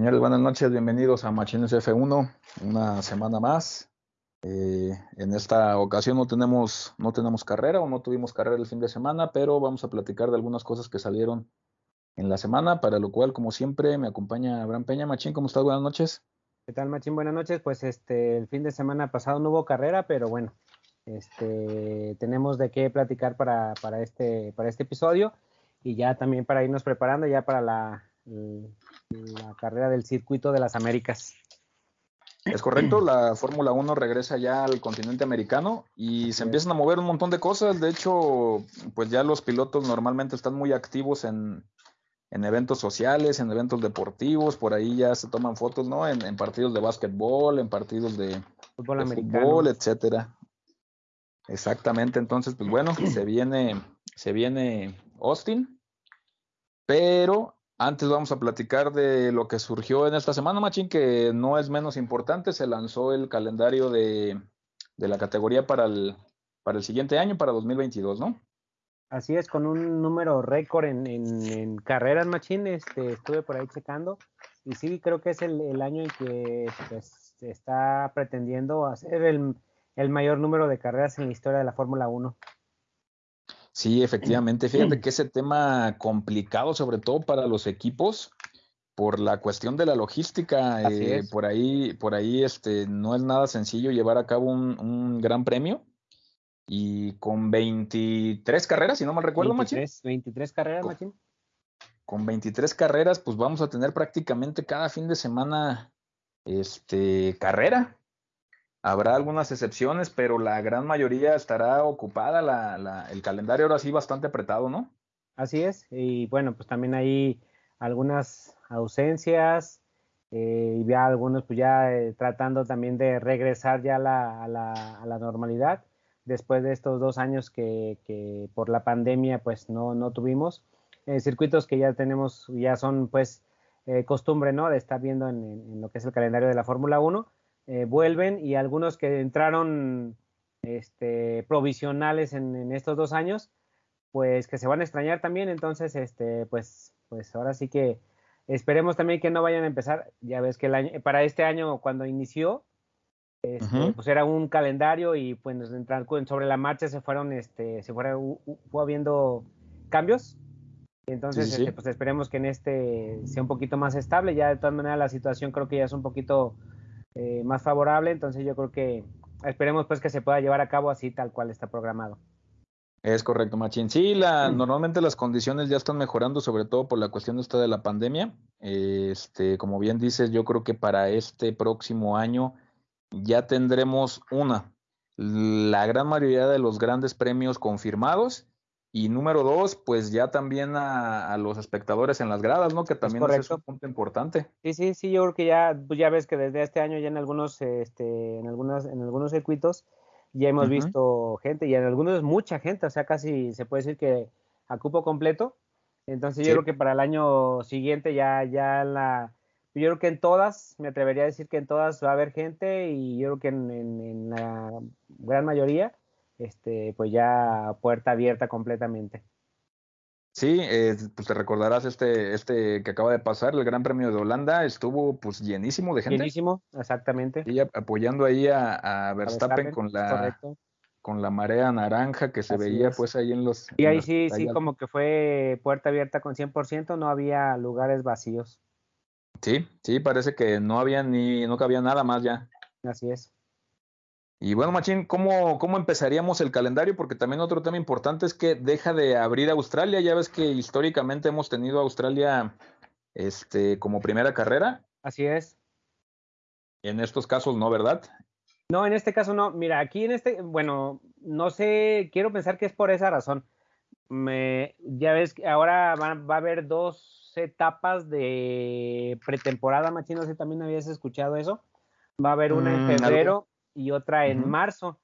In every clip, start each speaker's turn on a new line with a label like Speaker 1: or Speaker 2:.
Speaker 1: Señores, buenas noches, bienvenidos a Machines F1, una semana más. Eh, en esta ocasión no tenemos, no tenemos carrera o no tuvimos carrera el fin de semana, pero vamos a platicar de algunas cosas que salieron en la semana, para lo cual, como siempre, me acompaña Abraham Peña. Machín, ¿cómo estás? Buenas noches.
Speaker 2: ¿Qué tal, Machín? Buenas noches. Pues este, el fin de semana pasado no hubo carrera, pero bueno, este, tenemos de qué platicar para, para, este, para este episodio y ya también para irnos preparando ya para la, la carrera del circuito de las Américas.
Speaker 1: Es correcto, la Fórmula 1 regresa ya al continente americano y se empiezan a mover un montón de cosas. De hecho, pues ya los pilotos normalmente están muy activos en, eventos sociales, en eventos deportivos, por ahí ya se toman fotos, ¿no? En, partidos de básquetbol, en partidos de
Speaker 2: fútbol, americano.
Speaker 1: etcétera. Exactamente, entonces, pues bueno, se viene, se viene Austin, pero antes vamos a platicar de lo que surgió en esta semana, Machín, que no es menos importante. Se lanzó el calendario de, la categoría para el, para el siguiente año, para 2022, ¿no?
Speaker 2: Así es, con un número récord en, carreras, Machín. Este, estuve por ahí checando. Y sí, creo que es el, año en que pues, se está pretendiendo hacer el, el mayor número de carreras en la historia de la Fórmula 1.
Speaker 1: Sí, efectivamente. Fíjate que ese tema complicado, sobre todo para los equipos, por la cuestión de la logística. Eh, por ahí, por ahí, este, no es nada sencillo llevar a cabo un, gran premio. Y con 23 carreras, si no mal recuerdo,
Speaker 2: 23, 23 carreras, Machín.
Speaker 1: Con 23 carreras, pues vamos a tener prácticamente cada fin de semana este, carrera. Habrá algunas excepciones, pero la gran mayoría estará ocupada. La, el calendario ahora sí bastante apretado, ¿no?
Speaker 2: Así es. Y bueno, pues también hay algunas ausencias eh, y ya algunos pues ya eh, tratando también de regresar ya a, la, normalidad después de estos dos años que, por la pandemia pues no, no tuvimos. Eh, circuitos que ya tenemos, ya son pues costumbre, ¿no? De estar viendo en, en, lo que es el calendario de la Fórmula 1 eh, vuelven y algunos que entraron este, provisionales en, estos dos años, pues que se van a extrañar también. Entonces, este, pues, pues ahora sí que esperemos también que no vayan a empezar. Ya ves que el año, para este año cuando inició, este, pues era un calendario y pues sobre la marcha se fueron, este, se fueron, fue habiendo cambios. Entonces, este, pues esperemos que en este sea un poquito más estable. Ya de todas maneras la situación creo que ya es un poquito eh, más favorable, entonces yo creo que esperemos pues que se pueda llevar a cabo así tal cual está programado.
Speaker 1: Es correcto, Machín. Sí, la, normalmente las condiciones ya están mejorando, sobre todo por la cuestión esta de la pandemia. Este, como bien dices, yo creo que para este próximo año ya tendremos una, la gran mayoría de los grandes premios confirmados y número dos, pues ya también a, los espectadores en las gradas, ¿no? Que también es, un punto importante.
Speaker 2: Sí, sí, sí, yo creo que ya, pues ya ves que desde este año ya en algunos, este, en algunas, en algunos circuitos ya hemos visto gente y en algunos mucha gente, o sea, casi se puede decir que a cupo completo. Entonces yo creo que para el año siguiente ya, ya la, yo creo que en todas, me atrevería a decir que en todas va a haber gente y yo creo que en la gran mayoría este, pues ya puerta abierta completamente.
Speaker 1: Sí, eh, pues te recordarás este, este que acaba de pasar, el Gran Premio de Holanda, estuvo pues llenísimo de gente.
Speaker 2: Llenísimo, exactamente.
Speaker 1: Y apoyando ahí a, Verstappen con la con la marea naranja que se veía pues ahí en los...
Speaker 2: Y ahí sí, sí, como que fue puerta abierta con 100%, no había lugares vacíos.
Speaker 1: Sí, sí, parece que no había ni, no cabía nada más ya.
Speaker 2: Así es.
Speaker 1: Y bueno, Machín, ¿cómo, ¿cómo empezaríamos el calendario? Porque también otro tema importante es que deja de abrir Australia. Ya ves que históricamente hemos tenido Australia este, como primera carrera.
Speaker 2: Así es.
Speaker 1: En estos casos no, ¿verdad?
Speaker 2: No, en este caso no. Mira, aquí en este, bueno, no sé, quiero pensar que es por esa razón. Me, ya ves que ahora va, va, a haber dos etapas de pretemporada, Machín, no sé, también habías escuchado eso. Va a haber una en mm, febrero y otra en marzo.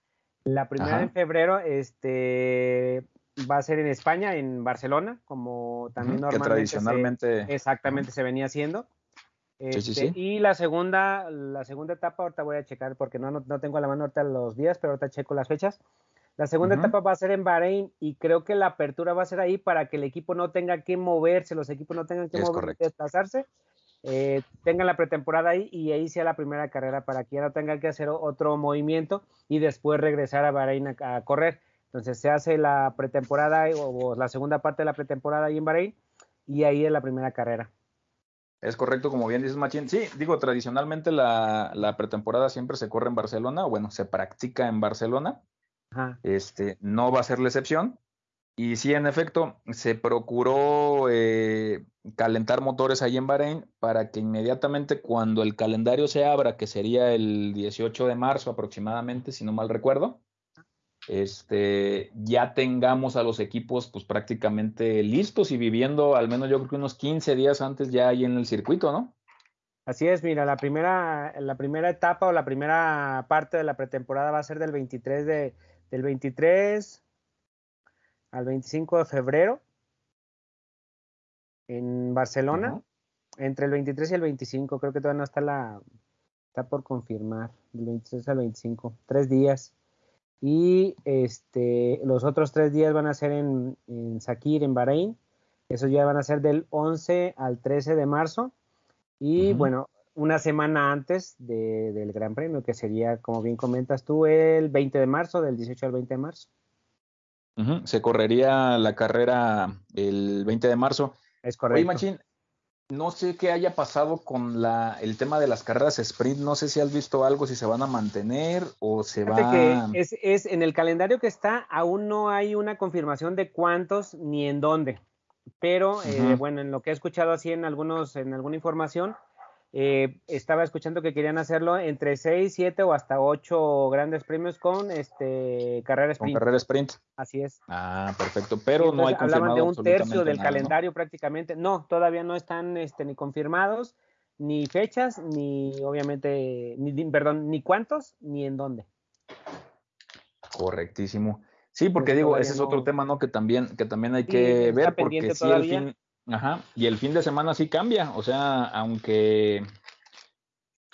Speaker 2: La primera en febrero este, va a ser en España, en Barcelona, como también normalmente
Speaker 1: tradicionalmente
Speaker 2: exactamente se venía haciendo. Este, y la segunda, la segunda etapa, ahorita voy a checar porque no, no, tengo a la mano ahorita los días, pero ahorita checo las fechas. La segunda etapa va a ser en Bahrein y creo que la apertura va a ser ahí para que el equipo no tenga que moverse, los equipos no tengan que moverse, desplazarse eh, tengan la pretemporada ahí y ahí sea la primera carrera para que ya no tengan que hacer otro movimiento y después regresar a Bahrein a, correr. Entonces se hace la pretemporada o, la segunda parte de la pretemporada ahí en Bahrein y ahí es la primera carrera.
Speaker 1: Es correcto, como bien dices, Machín. Sí, digo, tradicionalmente la, la, pretemporada siempre se corre en Barcelona, o bueno, se practica en Barcelona. Este, no va a ser la excepción. Y sí, en efecto, se procuró eh, calentar motores ahí en Bahrein para que inmediatamente cuando el calendario se abra, que sería el 18 de marzo aproximadamente, si no mal recuerdo, este, ya tengamos a los equipos pues prácticamente listos y viviendo al menos yo creo que unos 15 días antes ya ahí en el circuito, ¿no?
Speaker 2: Así es, mira, la primera, la primera etapa o la primera parte de la pretemporada va a ser del 23 de, del 23 al 25 de febrero en Barcelona, entre el 23 y el 25, creo que todavía no está la, está por confirmar, del 23 al 25, tres días. Y este, los otros tres días van a ser en, en Sakir, en Bahrein. Esos ya van a ser del 11 al 13 de marzo. Y bueno, una semana antes del Gran Premio, que sería, como bien comentas tú, el 20 de marzo, del 18 al 20 de marzo.
Speaker 1: Se correría la carrera el 20 de marzo.
Speaker 2: Es correcto.
Speaker 1: Oye, no sé qué haya pasado con la, el tema de las carreras sprint. No sé si has visto algo, si se van a mantener o se va.
Speaker 2: Que es, es, en el calendario que está, aún no hay una confirmación de cuántos ni en dónde. Pero eh, bueno, en lo que he escuchado así en algunos, en alguna información, eh, estaba escuchando que querían hacerlo entre 6, 7 o hasta 8 grandes premios con este carrera sprint.
Speaker 1: Con carrera sprint.
Speaker 2: Así es.
Speaker 1: Ah, perfecto. Pero no hay
Speaker 2: Hablaban de un tercio del calendario prácticamente. No, todavía no están este, ni confirmados, ni fechas, ni obviamente, ni, perdón, ni cuántos, ni en dónde.
Speaker 1: Correctísimo. Sí, porque digo, ese es otro tema, ¿no? Que también, que también hay que ver, porque si al fin, Ajá, y el fin de semana sí cambia, o sea, aunque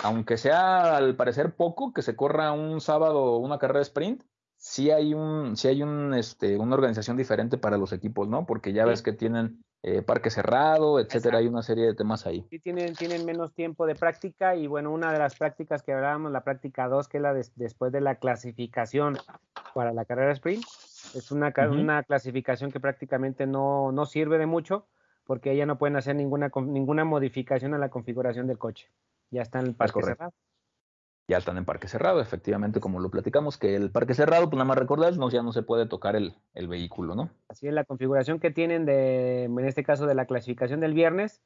Speaker 1: aunque sea al parecer poco que se corra un sábado una carrera de sprint, sí hay un sí hay un este una organización diferente para los equipos, ¿no? Porque ya ves que tienen eh, parque cerrado, etcétera, hay una serie de temas ahí.
Speaker 2: Sí tienen tienen menos tiempo de práctica y bueno, una de las prácticas que hablábamos, la práctica 2, que es la después de la clasificación para la carrera sprint, es una, una clasificación que prácticamente no, no sirve de mucho porque ya no pueden hacer ninguna, ninguna modificación a la configuración del coche. Ya está en el parque cerrado.
Speaker 1: Ya están en parque cerrado, efectivamente, como lo platicamos, que el parque cerrado, pues nada más recordar, no, ya no se puede tocar el, vehículo, ¿no?
Speaker 2: Así es, la configuración que tienen de, en este caso de la clasificación del viernes,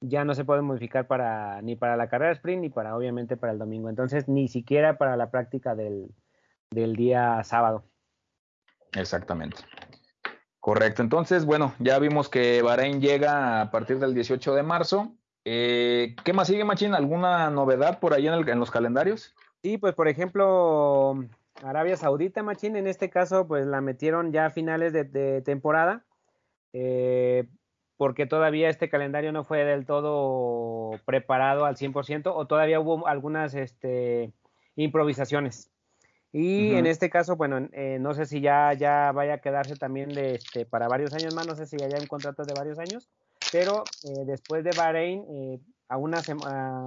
Speaker 2: ya no se puede modificar para ni para la carrera sprint ni para obviamente para el domingo. Entonces, ni siquiera para la práctica del, del día sábado.
Speaker 1: Exactamente. Correcto, entonces, bueno, ya vimos que Bahrein llega a partir del 18 de marzo. Eh, ¿Qué más sigue, Machín? ¿Alguna novedad por ahí en, los calendarios?
Speaker 2: Sí, pues por ejemplo, Arabia Saudita, Machín, en este caso, pues la metieron ya a finales de, temporada, eh, porque todavía este calendario no fue del todo preparado al 100% o todavía hubo algunas este, improvisaciones. Y en este caso, bueno, eh, no sé si ya, ya vaya a quedarse también de, este, para varios años más, no sé si haya un contrato de varios años, pero eh, después de Bahrein, eh, a, una a,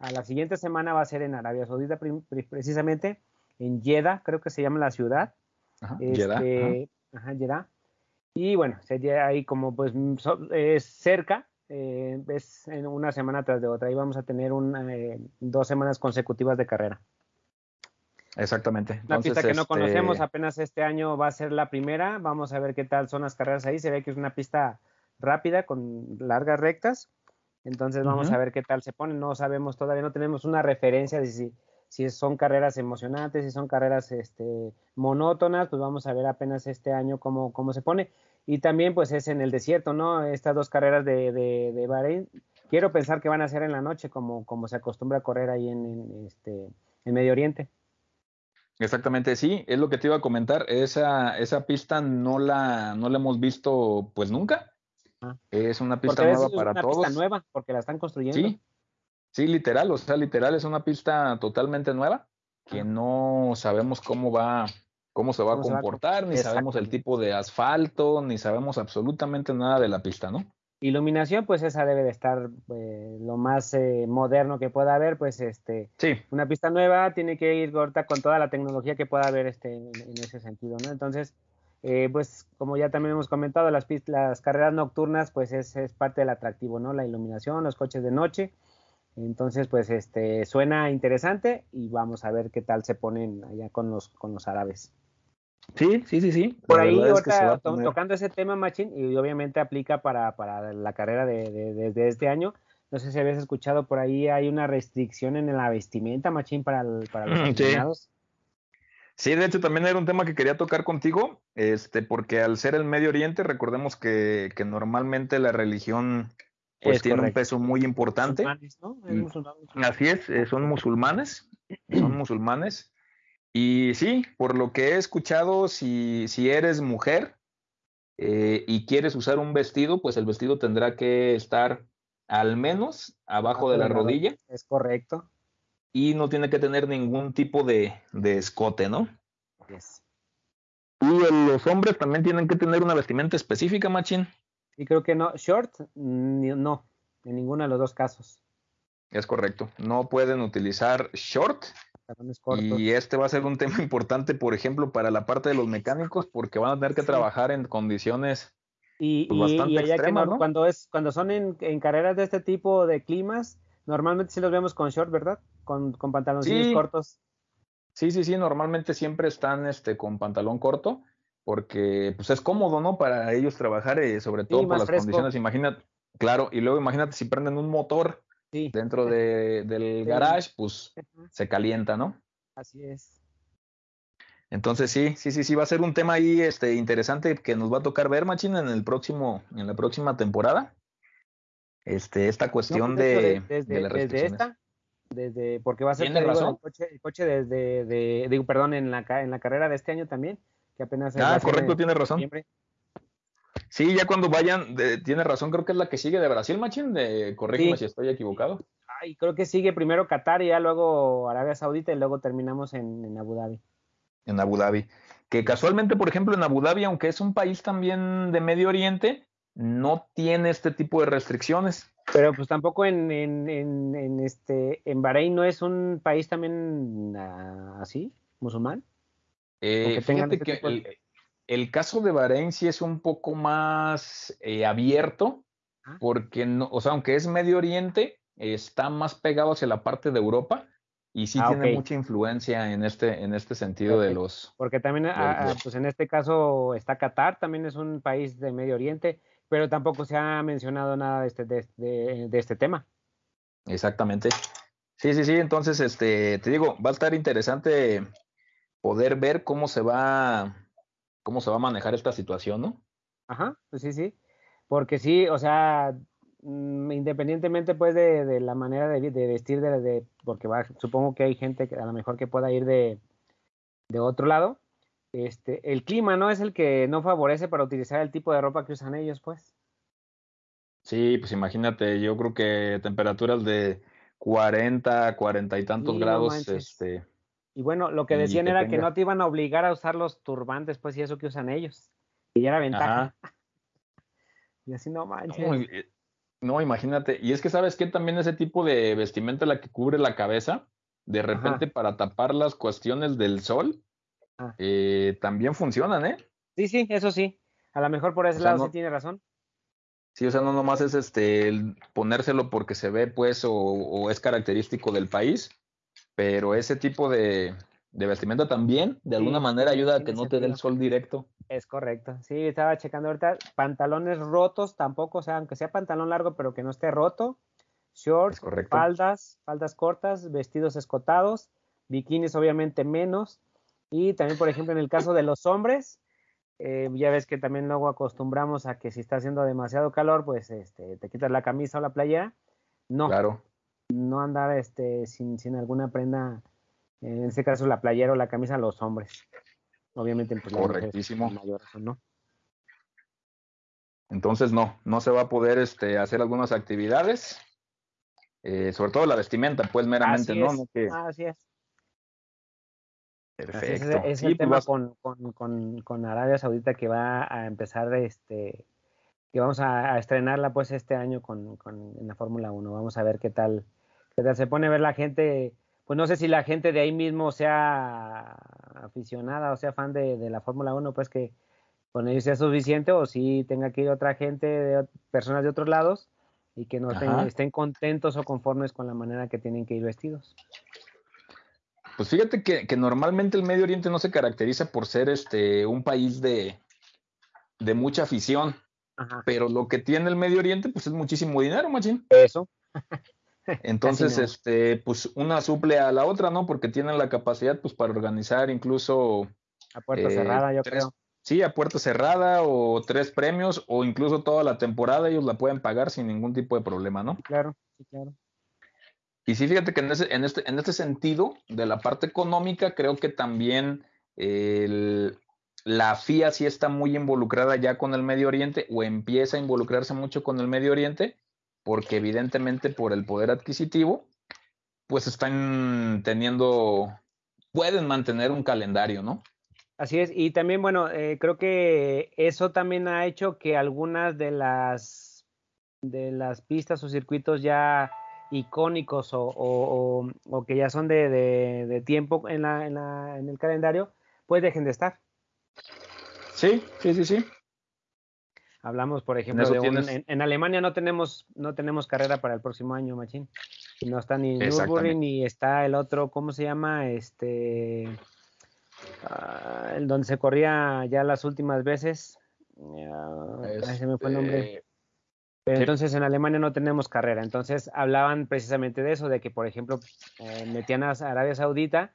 Speaker 2: a, la siguiente semana va a ser en Arabia Saudita, precisamente en Jeddah, creo que se llama la ciudad.
Speaker 1: Ajá, este,
Speaker 2: ajá. Jeddah. Y bueno, sería ahí como pues es cerca, es en una semana tras de otra. Ahí vamos a tener un, dos semanas consecutivas de carrera.
Speaker 1: Exactamente.
Speaker 2: La pista que no conocemos, este apenas este año va a ser la primera. Vamos a ver qué tal son las carreras ahí. Se ve que es una pista rápida con largas rectas. Entonces vamos a ver qué tal se pone. No sabemos todavía, no tenemos una referencia de si, si son carreras emocionantes, si son carreras este, monótonas. Pues vamos a ver apenas este año cómo, cómo se pone. Y también pues es en el desierto, ¿no? Estas dos carreras de, de, de Bahrein. Quiero pensar que van a ser en la noche como, como se acostumbra a correr ahí en, en este, en Medio Oriente.
Speaker 1: Exactamente, sí, es lo que te iba a comentar. Esa, esa pista no la, no la hemos visto pues nunca. Ah. Es una pista nueva para una todos. Pista
Speaker 2: nueva, porque la están construyendo.
Speaker 1: Sí, sí, literal, o sea, literal es una pista totalmente nueva que ah. no sabemos cómo va, cómo se va a comportar, ni sabemos el tipo de asfalto, ni sabemos absolutamente nada de la pista, ¿no?
Speaker 2: Iluminación, pues esa debe de estar eh, lo más eh, moderno que pueda haber, pues este,
Speaker 1: sí.
Speaker 2: una pista nueva tiene que ir corta con toda la tecnología que pueda haber este, en, ese sentido, ¿no? Entonces, eh, pues como ya también hemos comentado, las, las carreras nocturnas, pues es, es, parte del atractivo, ¿no? La iluminación, los coches de noche. Entonces, pues este, suena interesante y vamos a ver qué tal se ponen allá con los, con los árabes.
Speaker 1: Sí, sí, sí, sí.
Speaker 2: Por ahí, ahorita, tocando ese tema, Machín, y obviamente aplica para, para la carrera de, de, este año. No sé si habías escuchado por ahí, hay una restricción en la vestimenta, Machín, para, para los aficionados.
Speaker 1: Sí. de hecho también era un tema que quería tocar contigo, este, porque al ser el Medio Oriente, recordemos que, que normalmente la religión pues tiene un peso muy importante. ¿no? Así es, eh, son musulmanes, son musulmanes. Y sí, por lo que he escuchado, si, si eres mujer eh, y quieres usar un vestido, pues el vestido tendrá que estar al menos abajo de la rodilla.
Speaker 2: Es correcto.
Speaker 1: Y no tiene que tener ningún tipo de, de escote, ¿no? Y los hombres también tienen que tener una vestimenta específica, Machín.
Speaker 2: Y creo que no, short, no, en ninguno de los dos casos.
Speaker 1: Es correcto, no pueden utilizar short y este va a ser un tema importante, por ejemplo, para la parte de los mecánicos, porque van a tener que trabajar en condiciones
Speaker 2: y, pues, bastante extremas, ¿no? Cuando es cuando son en, carreras de este tipo de climas, normalmente sí los vemos con short, ¿verdad? Con, con pantalones cortos.
Speaker 1: Sí, sí, sí, normalmente siempre están este con pantalón corto, porque pues es cómodo, ¿no? Para ellos trabajar, eh, sobre todo por las condiciones. Imagínate, claro, y luego imagínate si prenden un motor dentro de, del garage, pues se calienta, ¿no?
Speaker 2: Así es.
Speaker 1: Entonces sí, sí, sí, sí, va a ser un tema ahí este, interesante que nos va a tocar ver, Machina, en el próximo, en la próxima temporada. Este, esta cuestión de,
Speaker 2: desde, de desde esta, desde, porque va a ser el coche, el coche desde, de, digo, perdón, en la, en la carrera de este año también, que apenas.
Speaker 1: Ah, correcto, tiene razón. Sí, ya cuando vayan, tiene razón, creo que es la que sigue de Brasil, Machín, de, corrígeme si estoy equivocado.
Speaker 2: Ay, creo que sigue primero Qatar y ya luego Arabia Saudita y luego terminamos en, Abu Dhabi.
Speaker 1: En Abu Dhabi. Que casualmente, por ejemplo, en Abu Dhabi, aunque es un país también de Medio Oriente, no tiene este tipo de restricciones.
Speaker 2: Pero pues tampoco en, en, en, este en Bahrein no es un país también ah, así, musulmán.
Speaker 1: Eh, fíjate este que el caso de Bahrein sí es un poco más eh, abierto, ah. porque, no, o sea, aunque es Medio Oriente, está más pegado hacia la parte de Europa y sí ah, tiene mucha influencia en este, en este sentido de los...
Speaker 2: Porque también, ah, pues en este caso está Qatar, también es un país de Medio Oriente, pero tampoco se ha mencionado nada de este, de, de este tema.
Speaker 1: Exactamente. Sí, sí, sí, entonces, este, te digo, va a estar interesante poder ver cómo se va cómo se va a manejar esta situación, ¿no?
Speaker 2: Ajá, pues sí, sí. Porque sí, o sea, mm, independientemente pues de, la manera de, vestir, de, porque va, supongo que hay gente que a lo mejor que pueda ir de, otro lado, este, el clima no es el que no favorece para utilizar el tipo de ropa que usan ellos, pues.
Speaker 1: Sí, pues imagínate, yo creo que temperaturas de 40, 40 y tantos grados, este,
Speaker 2: y bueno, lo que decían era que no te iban a obligar a usar los turbantes, pues, y eso que usan ellos. Y ya era ventaja. y así no manches.
Speaker 1: Eh, no, imagínate. Y es que, ¿sabes qué? También ese tipo de vestimenta, la que cubre la cabeza, de repente para tapar las cuestiones del sol, ah. eh, también funcionan, ¿eh?
Speaker 2: Sí, sí, eso sí. A lo mejor por ese lado sí tiene razón.
Speaker 1: Sí, o sea, no nomás es este ponérselo porque se ve, pues, o es característico del país, pero ese tipo de, vestimenta también de alguna manera ayuda a que no te dé el sol directo.
Speaker 2: Es correcto. Sí, estaba checando ahorita pantalones rotos tampoco, o sea, aunque sea pantalón largo, pero que no esté roto. Shorts, faldas, faldas cortas, vestidos escotados, bikinis obviamente menos. Y también, por ejemplo, en el caso de los hombres, eh, ya ves que también luego acostumbramos a que si está haciendo demasiado calor, pues este, te quitas la camisa o la playera. No.
Speaker 1: Claro
Speaker 2: no andar este, sin, sin alguna prenda, en este caso la playera o la camisa, los hombres. Obviamente,
Speaker 1: pues, Correctísimo. ¿no? Entonces, no, no se va a poder este, hacer algunas actividades, eh, sobre todo la vestimenta, pues meramente, ¿no?
Speaker 2: Así es. Perfecto. Es, el pues, tema con, con, con, Arabia Saudita que va a empezar este que vamos a, estrenarla pues este año con, con en la Fórmula 1. Vamos a ver qué tal, qué tal se pone a ver la gente. Pues no sé si la gente de ahí mismo sea aficionada o sea fan de, de la Fórmula 1, pues que con ellos sea suficiente o si tenga que ir otra gente, de, personas de otros lados y que no estén, contentos o conformes con la manera que tienen que ir vestidos.
Speaker 1: Pues fíjate que, que, normalmente el Medio Oriente no se caracteriza por ser este un país de, de mucha afición. Pero lo que tiene el Medio Oriente, pues es muchísimo dinero, machín.
Speaker 2: Eso.
Speaker 1: Entonces, este, pues una suple a la otra, ¿no? Porque tienen la capacidad, pues, para organizar incluso.
Speaker 2: A puerta cerrada, yo creo.
Speaker 1: Sí, a puerta cerrada o tres premios o incluso toda la temporada ellos la pueden pagar sin ningún tipo de problema, ¿no?
Speaker 2: Claro, sí, claro.
Speaker 1: Y sí, fíjate que en, ese, en, este, en este sentido, de la parte económica, creo que también el, la FIA sí está muy involucrada ya con el Medio Oriente o empieza a involucrarse mucho con el Medio Oriente, porque evidentemente por el poder adquisitivo, pues están teniendo, pueden mantener un calendario, ¿no?
Speaker 2: Así es, y también, bueno, eh, creo que eso también ha hecho que algunas de las de las pistas o circuitos ya icónicos o, que ya son de, de, tiempo en, la, en, la, en el calendario, pues dejen de estar.
Speaker 1: Sí, sí, sí, sí.
Speaker 2: Hablamos, por ejemplo, de en, Alemania no tenemos no tenemos carrera para el próximo año, Machín. No está ni Nürburgring ni está el otro, ¿cómo se llama? Este, uh, el donde se corría ya las últimas veces. se me fue el nombre. Pero entonces en Alemania no tenemos carrera. Entonces hablaban precisamente de eso, de que, por ejemplo, eh, metían a Arabia Saudita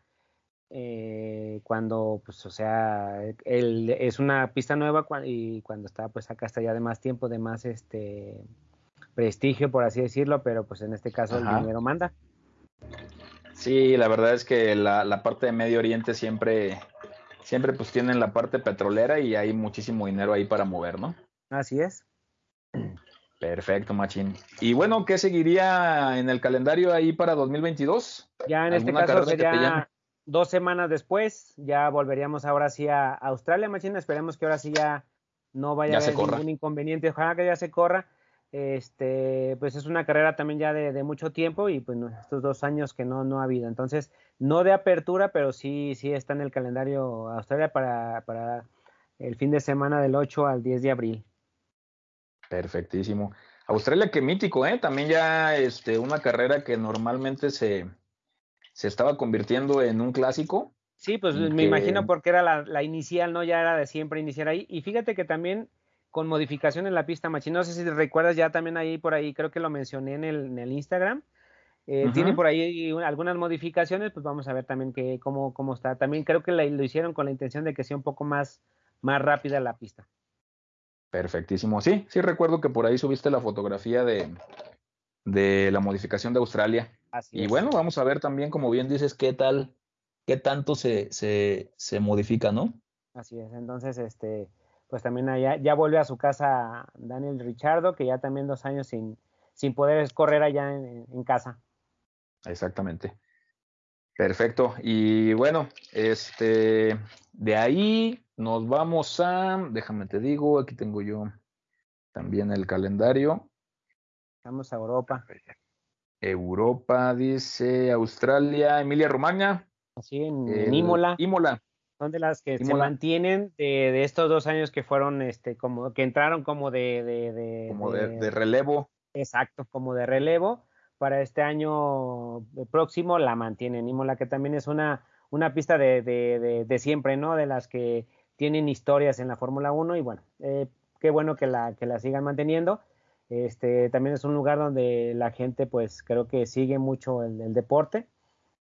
Speaker 2: eh, cuando, pues, o sea, el, es una pista nueva y cuando está, pues, acá está ya de más tiempo, de más, este, prestigio, por así decirlo, pero pues en este caso el dinero manda.
Speaker 1: Sí, la verdad es que la, la, parte de Medio Oriente siempre, siempre pues tienen la parte petrolera y hay muchísimo dinero ahí para mover, ¿no?
Speaker 2: Así es.
Speaker 1: Perfecto, Machín. Y bueno, ¿qué seguiría en el calendario ahí para 2022?
Speaker 2: Ya en este caso sería dos semanas después ya volveríamos ahora sí a Australia, Machina. Esperemos que ahora sí ya no vaya a haber ningún inconveniente. Ojalá que ya se corra. Este, pues es una carrera también ya de, mucho tiempo y pues estos dos años que no, no ha habido. Entonces, no de apertura, pero sí, sí está en el calendario Australia para, para el fin de semana del 8 al 10 de abril.
Speaker 1: Perfectísimo. Australia, qué mítico, ¿eh? También ya este, una carrera que normalmente se, se estaba convirtiendo en un clásico.
Speaker 2: Sí, pues me imagino porque era la, inicial, ¿no? Ya era de siempre iniciar ahí. Y fíjate que también con modificación en la pista machina, no sé si recuerdas ya también ahí por ahí, creo que lo mencioné en el, en el Instagram. Eh, tiene por ahí algunas modificaciones, pues vamos a ver también que, cómo, cómo está. También creo que lo hicieron con la intención de que sea un poco más, más rápida la pista.
Speaker 1: Perfectísimo. Sí, sí recuerdo que por ahí subiste la fotografía de, de la modificación de Australia. y bueno, vamos a ver también, como bien dices, qué tal, qué tanto se, se, se modifica, ¿no?
Speaker 2: Así es, entonces, este, pues también allá, ya vuelve a su casa Daniel Richardo, que ya también dos años sin, sin poder correr allá en, casa.
Speaker 1: Exactamente. Perfecto. Y bueno, este, de ahí nos vamos a, déjame te digo, aquí tengo yo también el calendario.
Speaker 2: Vamos a Europa.
Speaker 1: Europa, dice Australia, Emilia Romagna.
Speaker 2: Así, en, Imola.
Speaker 1: Imola.
Speaker 2: Son de las que se mantienen de, estos dos años que fueron, este, como, que entraron como de... de,
Speaker 1: como de, relevo.
Speaker 2: Exacto, como de relevo. Para este año próximo la mantienen. Imola, que también es una, una pista de, siempre, ¿no? De las que tienen historias en la Fórmula 1 y bueno, eh, qué bueno que la, que la sigan manteniendo. Este, también es un lugar donde la gente, pues, creo que sigue mucho el, deporte.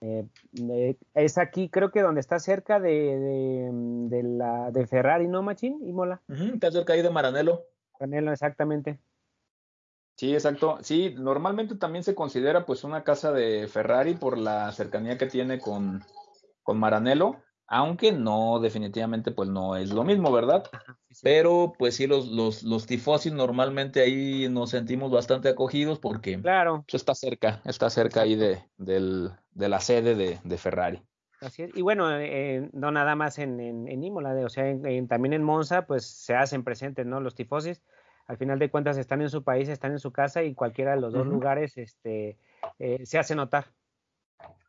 Speaker 2: Eh, eh, es aquí, creo que donde está cerca de, de, la, de Ferrari, ¿no, Machín? ¿Y Mola?
Speaker 1: está cerca ahí de Maranello.
Speaker 2: Maranello, exactamente.
Speaker 1: Sí, exacto. Sí, normalmente también se considera pues una casa de Ferrari por la cercanía que tiene con, con Maranello aunque no, definitivamente, pues no es lo mismo, ¿verdad? Pero pues sí, los, los, los tifosis normalmente ahí nos sentimos bastante acogidos porque
Speaker 2: claro.
Speaker 1: Pues, está cerca, está cerca ahí de, del, de la sede de, de Ferrari.
Speaker 2: Así es. Y bueno, eh, no nada más en, en, Imola, o sea, también en Monza, pues se hacen presentes, ¿no? Los tifosis. al final de cuentas están en su país, están en su casa y cualquiera de los dos lugares este, eh, se hace notar.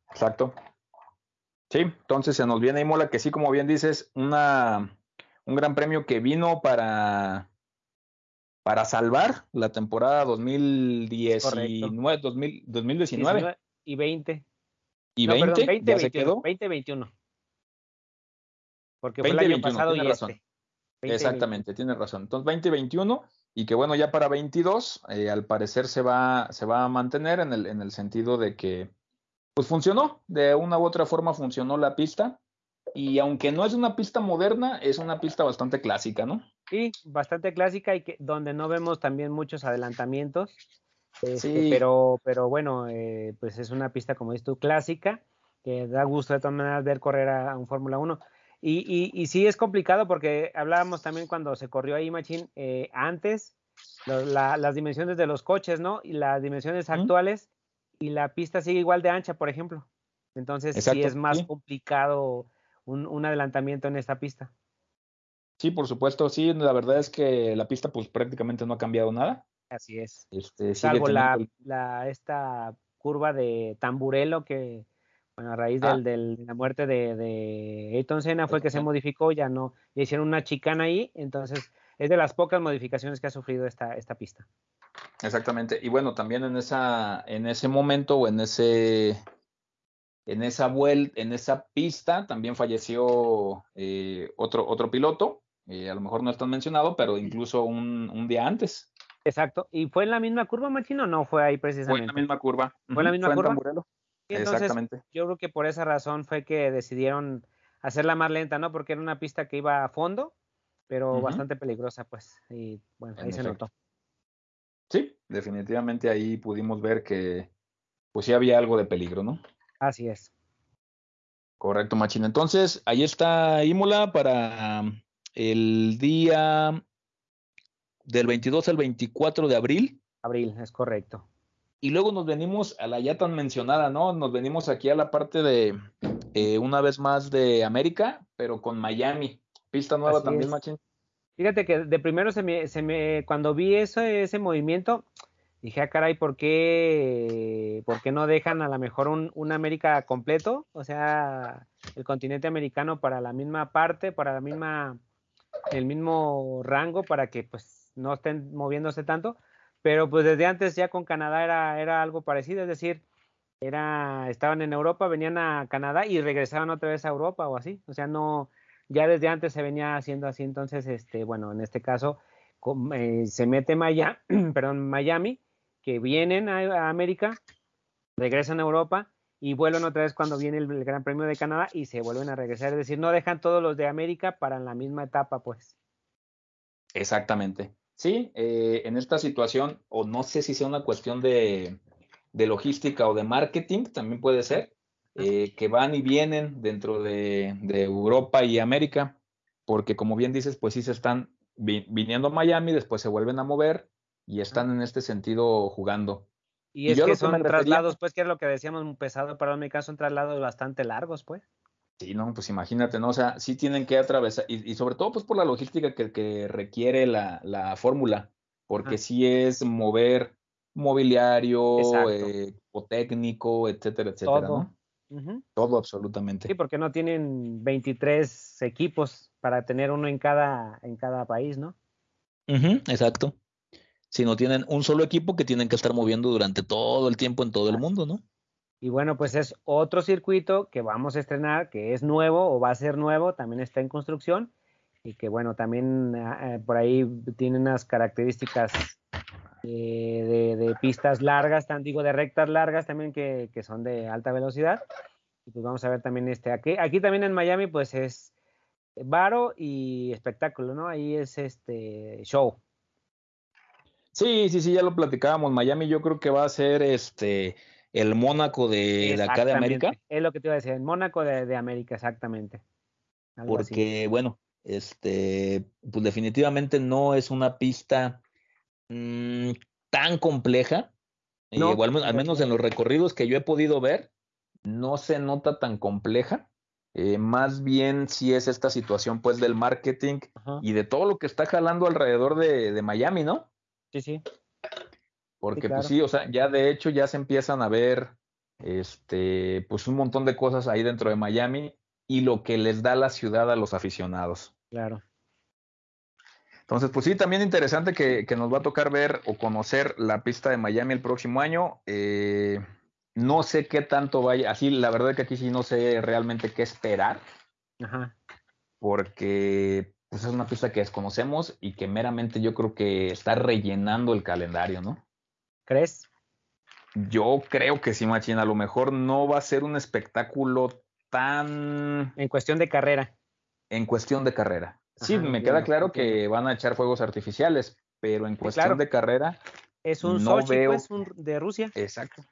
Speaker 1: Exacto. Sí, entonces se nos viene Imola, que sí, como bien dices, una, un gran premio que vino para, para salvar la temporada 2019, 2019.
Speaker 2: Y 20.
Speaker 1: ¿Y 20?
Speaker 2: 20, se quedó? 2021. Porque fue el año pasado y este.
Speaker 1: Exactamente, tiene razón. Entonces, 2021 y que bueno, ya para 22, eh, al parecer se va, se va a mantener en el, en el sentido de que, pues funcionó, de una u otra forma funcionó la pista. Y aunque no es una pista moderna, es una pista bastante clásica, ¿no?
Speaker 2: Sí, bastante clásica y que donde no vemos también muchos adelantamientos. Este, sí. Pero, pero bueno, eh, pues es una pista, como dices tú, clásica, que da gusto de todas maneras ver correr a, un Fórmula 1. Y, y, y, sí es complicado porque hablábamos también cuando se corrió ahí Machine eh, antes, las dimensiones de los coches, ¿no? Y las dimensiones actuales, y la pista sigue igual de ancha, por ejemplo. Entonces sí es más complicado un, un, adelantamiento en esta pista.
Speaker 1: Sí, por supuesto, sí, la verdad es que la pista pues prácticamente no ha cambiado nada.
Speaker 2: Así es.
Speaker 1: Este,
Speaker 2: Salvo la, la, esta curva de Tamburelo que, bueno, a raíz del, ah. de la muerte de, de Ayton Senna fue que se modificó, ya no, le hicieron una chicana ahí, entonces es de las pocas modificaciones que ha sufrido esta, esta pista.
Speaker 1: Exactamente, y bueno, también en esa, en ese momento o en ese, en esa vuelta, en esa pista también falleció eh, otro, otro piloto, eh, a lo mejor no es tan mencionado, pero incluso un, un día antes.
Speaker 2: Exacto. ¿Y fue en la misma curva, Machino? No fue ahí precisamente.
Speaker 1: Fue en la misma curva.
Speaker 2: ¿Fue en la misma curva?
Speaker 1: Exactamente.
Speaker 2: Yo creo que por esa razón fue que decidieron hacerla más lenta, ¿no? Porque era una pista que iba a fondo, pero bastante peligrosa, pues. Y bueno, ahí se notó.
Speaker 1: Sí, definitivamente ahí pudimos ver que pues sí había algo de peligro, ¿no?
Speaker 2: Así es.
Speaker 1: Correcto, Machina. Entonces, ahí está Imola para el día del 22 al 24 de abril.
Speaker 2: Abril, es correcto.
Speaker 1: Y luego nos venimos a la ya tan mencionada, ¿no? Nos venimos aquí a la parte de, eh, una vez más, de América, pero con Miami. Pista nueva también, Machín.
Speaker 2: Fíjate que de primero se me, cuando vi ese, ese movimiento, dije, ah, caray, ¿por qué, ¿por qué no dejan a lo mejor un, un América completo? O sea, el continente americano para la misma parte, para la misma, el mismo rango, para que pues no estén moviéndose tanto, pero pues desde antes ya con Canadá era, era algo parecido, es decir, era, estaban en Europa, venían a Canadá y regresaban otra vez a Europa o así, o sea, no, ya desde antes se venía haciendo así, entonces, este, bueno, en este caso eh, se mete Miami, perdón, Miami, que vienen a, América, regresan a Europa y vuelven otra vez cuando viene el, Gran Premio de Canadá y se vuelven a regresar, es decir, no dejan todos los de América para la misma etapa, pues.
Speaker 1: Exactamente. Sí, eh, en esta situación, o no sé si sea una cuestión de, logística o de marketing, también puede ser, eh, que van y vienen dentro de, Europa y América, porque como bien dices, pues sí se están viniendo a Miami, después se vuelven a mover y están en este sentido jugando.
Speaker 2: Y es que son traslados, pues que es lo que decíamos, pesado para mi caso, son traslados bastante largos, pues.
Speaker 1: Sí, no, pues imagínate, ¿no? O sea, sí tienen que atravesar, y, sobre todo pues por la logística que, que requiere la, la fórmula, porque sí es mover mobiliario, eh, o técnico, etcétera, etcétera, Todo. ¿no? Todo absolutamente.
Speaker 2: Sí, porque no tienen 23 equipos para tener uno en cada, en cada país, ¿no?
Speaker 1: exacto. Si no tienen un solo equipo que tienen que estar moviendo durante todo el tiempo en todo el mundo, ¿no?
Speaker 2: Y bueno, pues es otro circuito que vamos a estrenar, que es nuevo o va a ser nuevo, también está en construcción y que bueno, también ah, eh, por ahí tiene unas características eh, de, pistas largas, tan, digo, de rectas largas también que, son de alta velocidad. Y pues vamos a ver también este, aquí, aquí también en Miami pues es varo y espectáculo, ¿no? Ahí es este show.
Speaker 1: Sí, sí, sí, ya lo platicábamos. Miami yo creo que va a ser este el Mónaco de, acá de América.
Speaker 2: Es lo que te iba a decir, el Mónaco de, América, exactamente.
Speaker 1: Porque, bueno, este, pues definitivamente no es una pista mm, tan compleja. igual, al menos en los recorridos que yo he podido ver, no se nota tan compleja. Eh, más bien si es esta situación pues del marketing y de todo lo que está jalando alrededor de, Miami, ¿no?
Speaker 2: Sí, sí.
Speaker 1: Porque pues sí, o sea, ya de hecho ya se empiezan a ver este, pues un montón de cosas ahí dentro de Miami y lo que les da la ciudad a los aficionados.
Speaker 2: Claro.
Speaker 1: Entonces, pues sí, también interesante que, nos va a tocar ver o conocer la pista de Miami el próximo año. Eh, no sé qué tanto vaya, así la verdad es que aquí sí no sé realmente qué esperar. Ajá. Porque pues es una pista que desconocemos y que meramente yo creo que está rellenando el calendario, ¿no?
Speaker 2: ¿Crees?
Speaker 1: Yo creo que sí, Machina. A lo mejor no va a ser un espectáculo tan.
Speaker 2: En cuestión de carrera.
Speaker 1: En cuestión de carrera. Sí, me queda claro que van a echar fuegos artificiales, pero en cuestión de carrera.
Speaker 2: Es un no Sochi, pues, de Rusia.
Speaker 1: Exacto.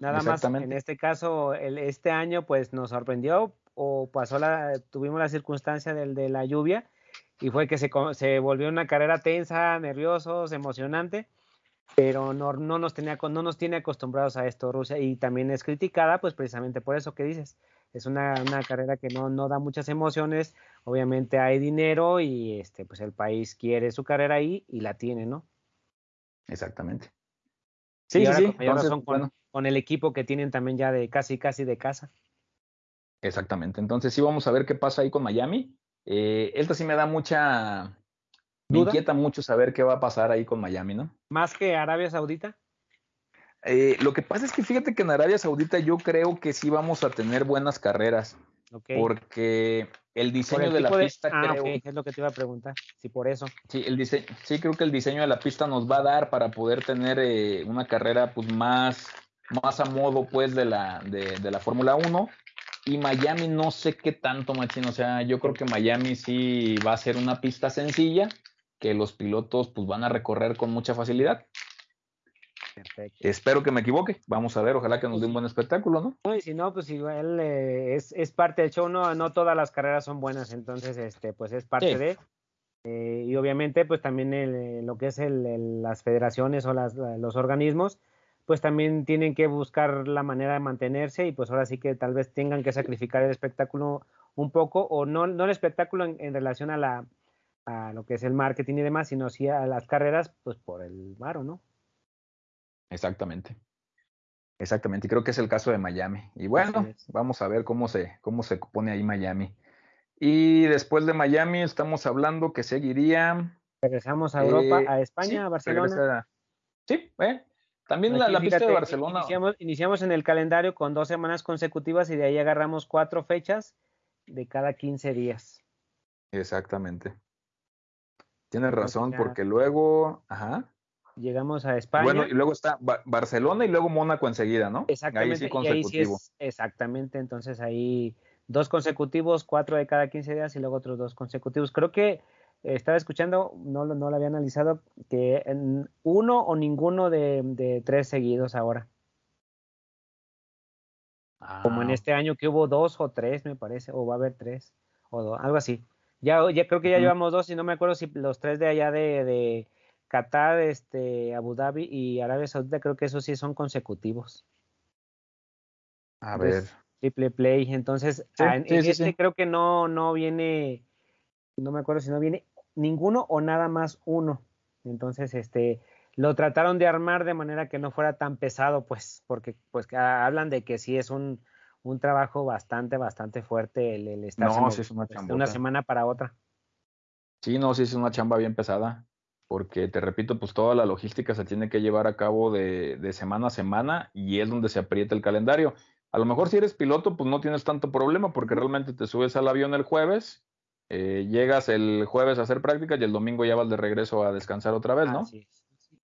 Speaker 2: Nada más en este caso, el, este año, pues nos sorprendió o pasó la, tuvimos la circunstancia del, de la lluvia y fue que se, se volvió una carrera tensa, nerviosos, emocionante pero no, no, nos tenía, no nos tiene acostumbrados a esto Rusia y también es criticada pues precisamente por eso que dices. Es una, una carrera que no, no da muchas emociones, obviamente hay dinero y este, pues el país quiere su carrera ahí y la tiene, ¿no?
Speaker 1: Exactamente.
Speaker 2: Sí, sí, sí. con, bueno. con el equipo que tienen también ya de casi, casi de casa.
Speaker 1: Exactamente. Entonces sí vamos a ver qué pasa ahí con Miami. Eh, esta sí me da mucha, me inquieta mucho saber qué va a pasar ahí con Miami, ¿no?
Speaker 2: ¿Más que Arabia Saudita?
Speaker 1: Eh, lo que pasa es que fíjate que en Arabia Saudita yo creo que sí vamos a tener buenas carreras. Porque el diseño de la pista
Speaker 2: ah, creo... es lo que te iba a preguntar, si por eso.
Speaker 1: Sí, el diseño, sí creo que el diseño de la pista nos va a dar para poder tener eh, una carrera pues más, más a modo pues de la, de, de la Fórmula 1 y Miami no sé qué tanto, machín. O sea, yo creo que Miami sí va a ser una pista sencilla, que los pilotos pues van a recorrer con mucha facilidad. Perfecto. Espero que me equivoque. Vamos a ver, ojalá que nos dé un buen espectáculo, ¿no?
Speaker 2: y si no, pues igual eh, es, es, parte del show, no, no todas las carreras son buenas, entonces este, pues es parte de. Eh, y obviamente, pues también el, lo que es el, las federaciones o las, los organismos, pues también tienen que buscar la manera de mantenerse y pues ahora sí que tal vez tengan que sacrificar el espectáculo un poco, o no, no el espectáculo en relación a la, a lo que es el marketing y demás, sino sí a las carreras, pues por el varo, ¿no?
Speaker 1: Exactamente. Exactamente, y creo que es el caso de Miami. Y bueno, vamos a ver cómo se, cómo se pone ahí Miami. Y después de Miami estamos hablando que seguiría.
Speaker 2: Regresamos a Europa, eh, a España, a Barcelona.
Speaker 1: Sí, eh, también la, pista de Barcelona.
Speaker 2: Iniciamos, iniciamos, en el calendario con dos semanas consecutivas y de ahí agarramos cuatro fechas de cada 15 días.
Speaker 1: Exactamente. Tienes razón, porque luego, ajá.
Speaker 2: Llegamos a España.
Speaker 1: Bueno, y luego está Barcelona y luego Mónaco enseguida, ¿no?
Speaker 2: Exactamente. Ahí sí consecutivo. exactamente, entonces ahí dos consecutivos, cuatro de cada 15 días y luego otros dos consecutivos. Creo que estaba escuchando, no, no lo había analizado, que en uno o ninguno de, tres seguidos ahora. Como en ah. este año que hubo dos o tres, me parece, o va a haber tres, o algo así. Ya, ya creo que ya llevamos dos, y no me acuerdo si los tres de allá de, de Qatar, este, Abu Dhabi y Arabia Saudita, creo que esos sí son consecutivos.
Speaker 1: A ver.
Speaker 2: Triple play. Entonces, ah, en, este creo que no, no viene, no me acuerdo si no viene ninguno o nada más uno. Entonces, este, lo trataron de armar de manera que no fuera tan pesado, pues, porque pues hablan de que sí es un, un trabajo bastante, bastante fuerte el, el estar
Speaker 1: no, es una,
Speaker 2: de una semana para otra.
Speaker 1: Sí, no, sí es una chamba bien pesada, porque te repito, pues toda la logística se tiene que llevar a cabo de, de semana a semana y es donde se aprieta el calendario. A lo mejor si eres piloto, pues no tienes tanto problema porque realmente te subes al avión el jueves, eh, llegas el jueves a hacer prácticas y el domingo ya vas de regreso a descansar otra vez, ¿no?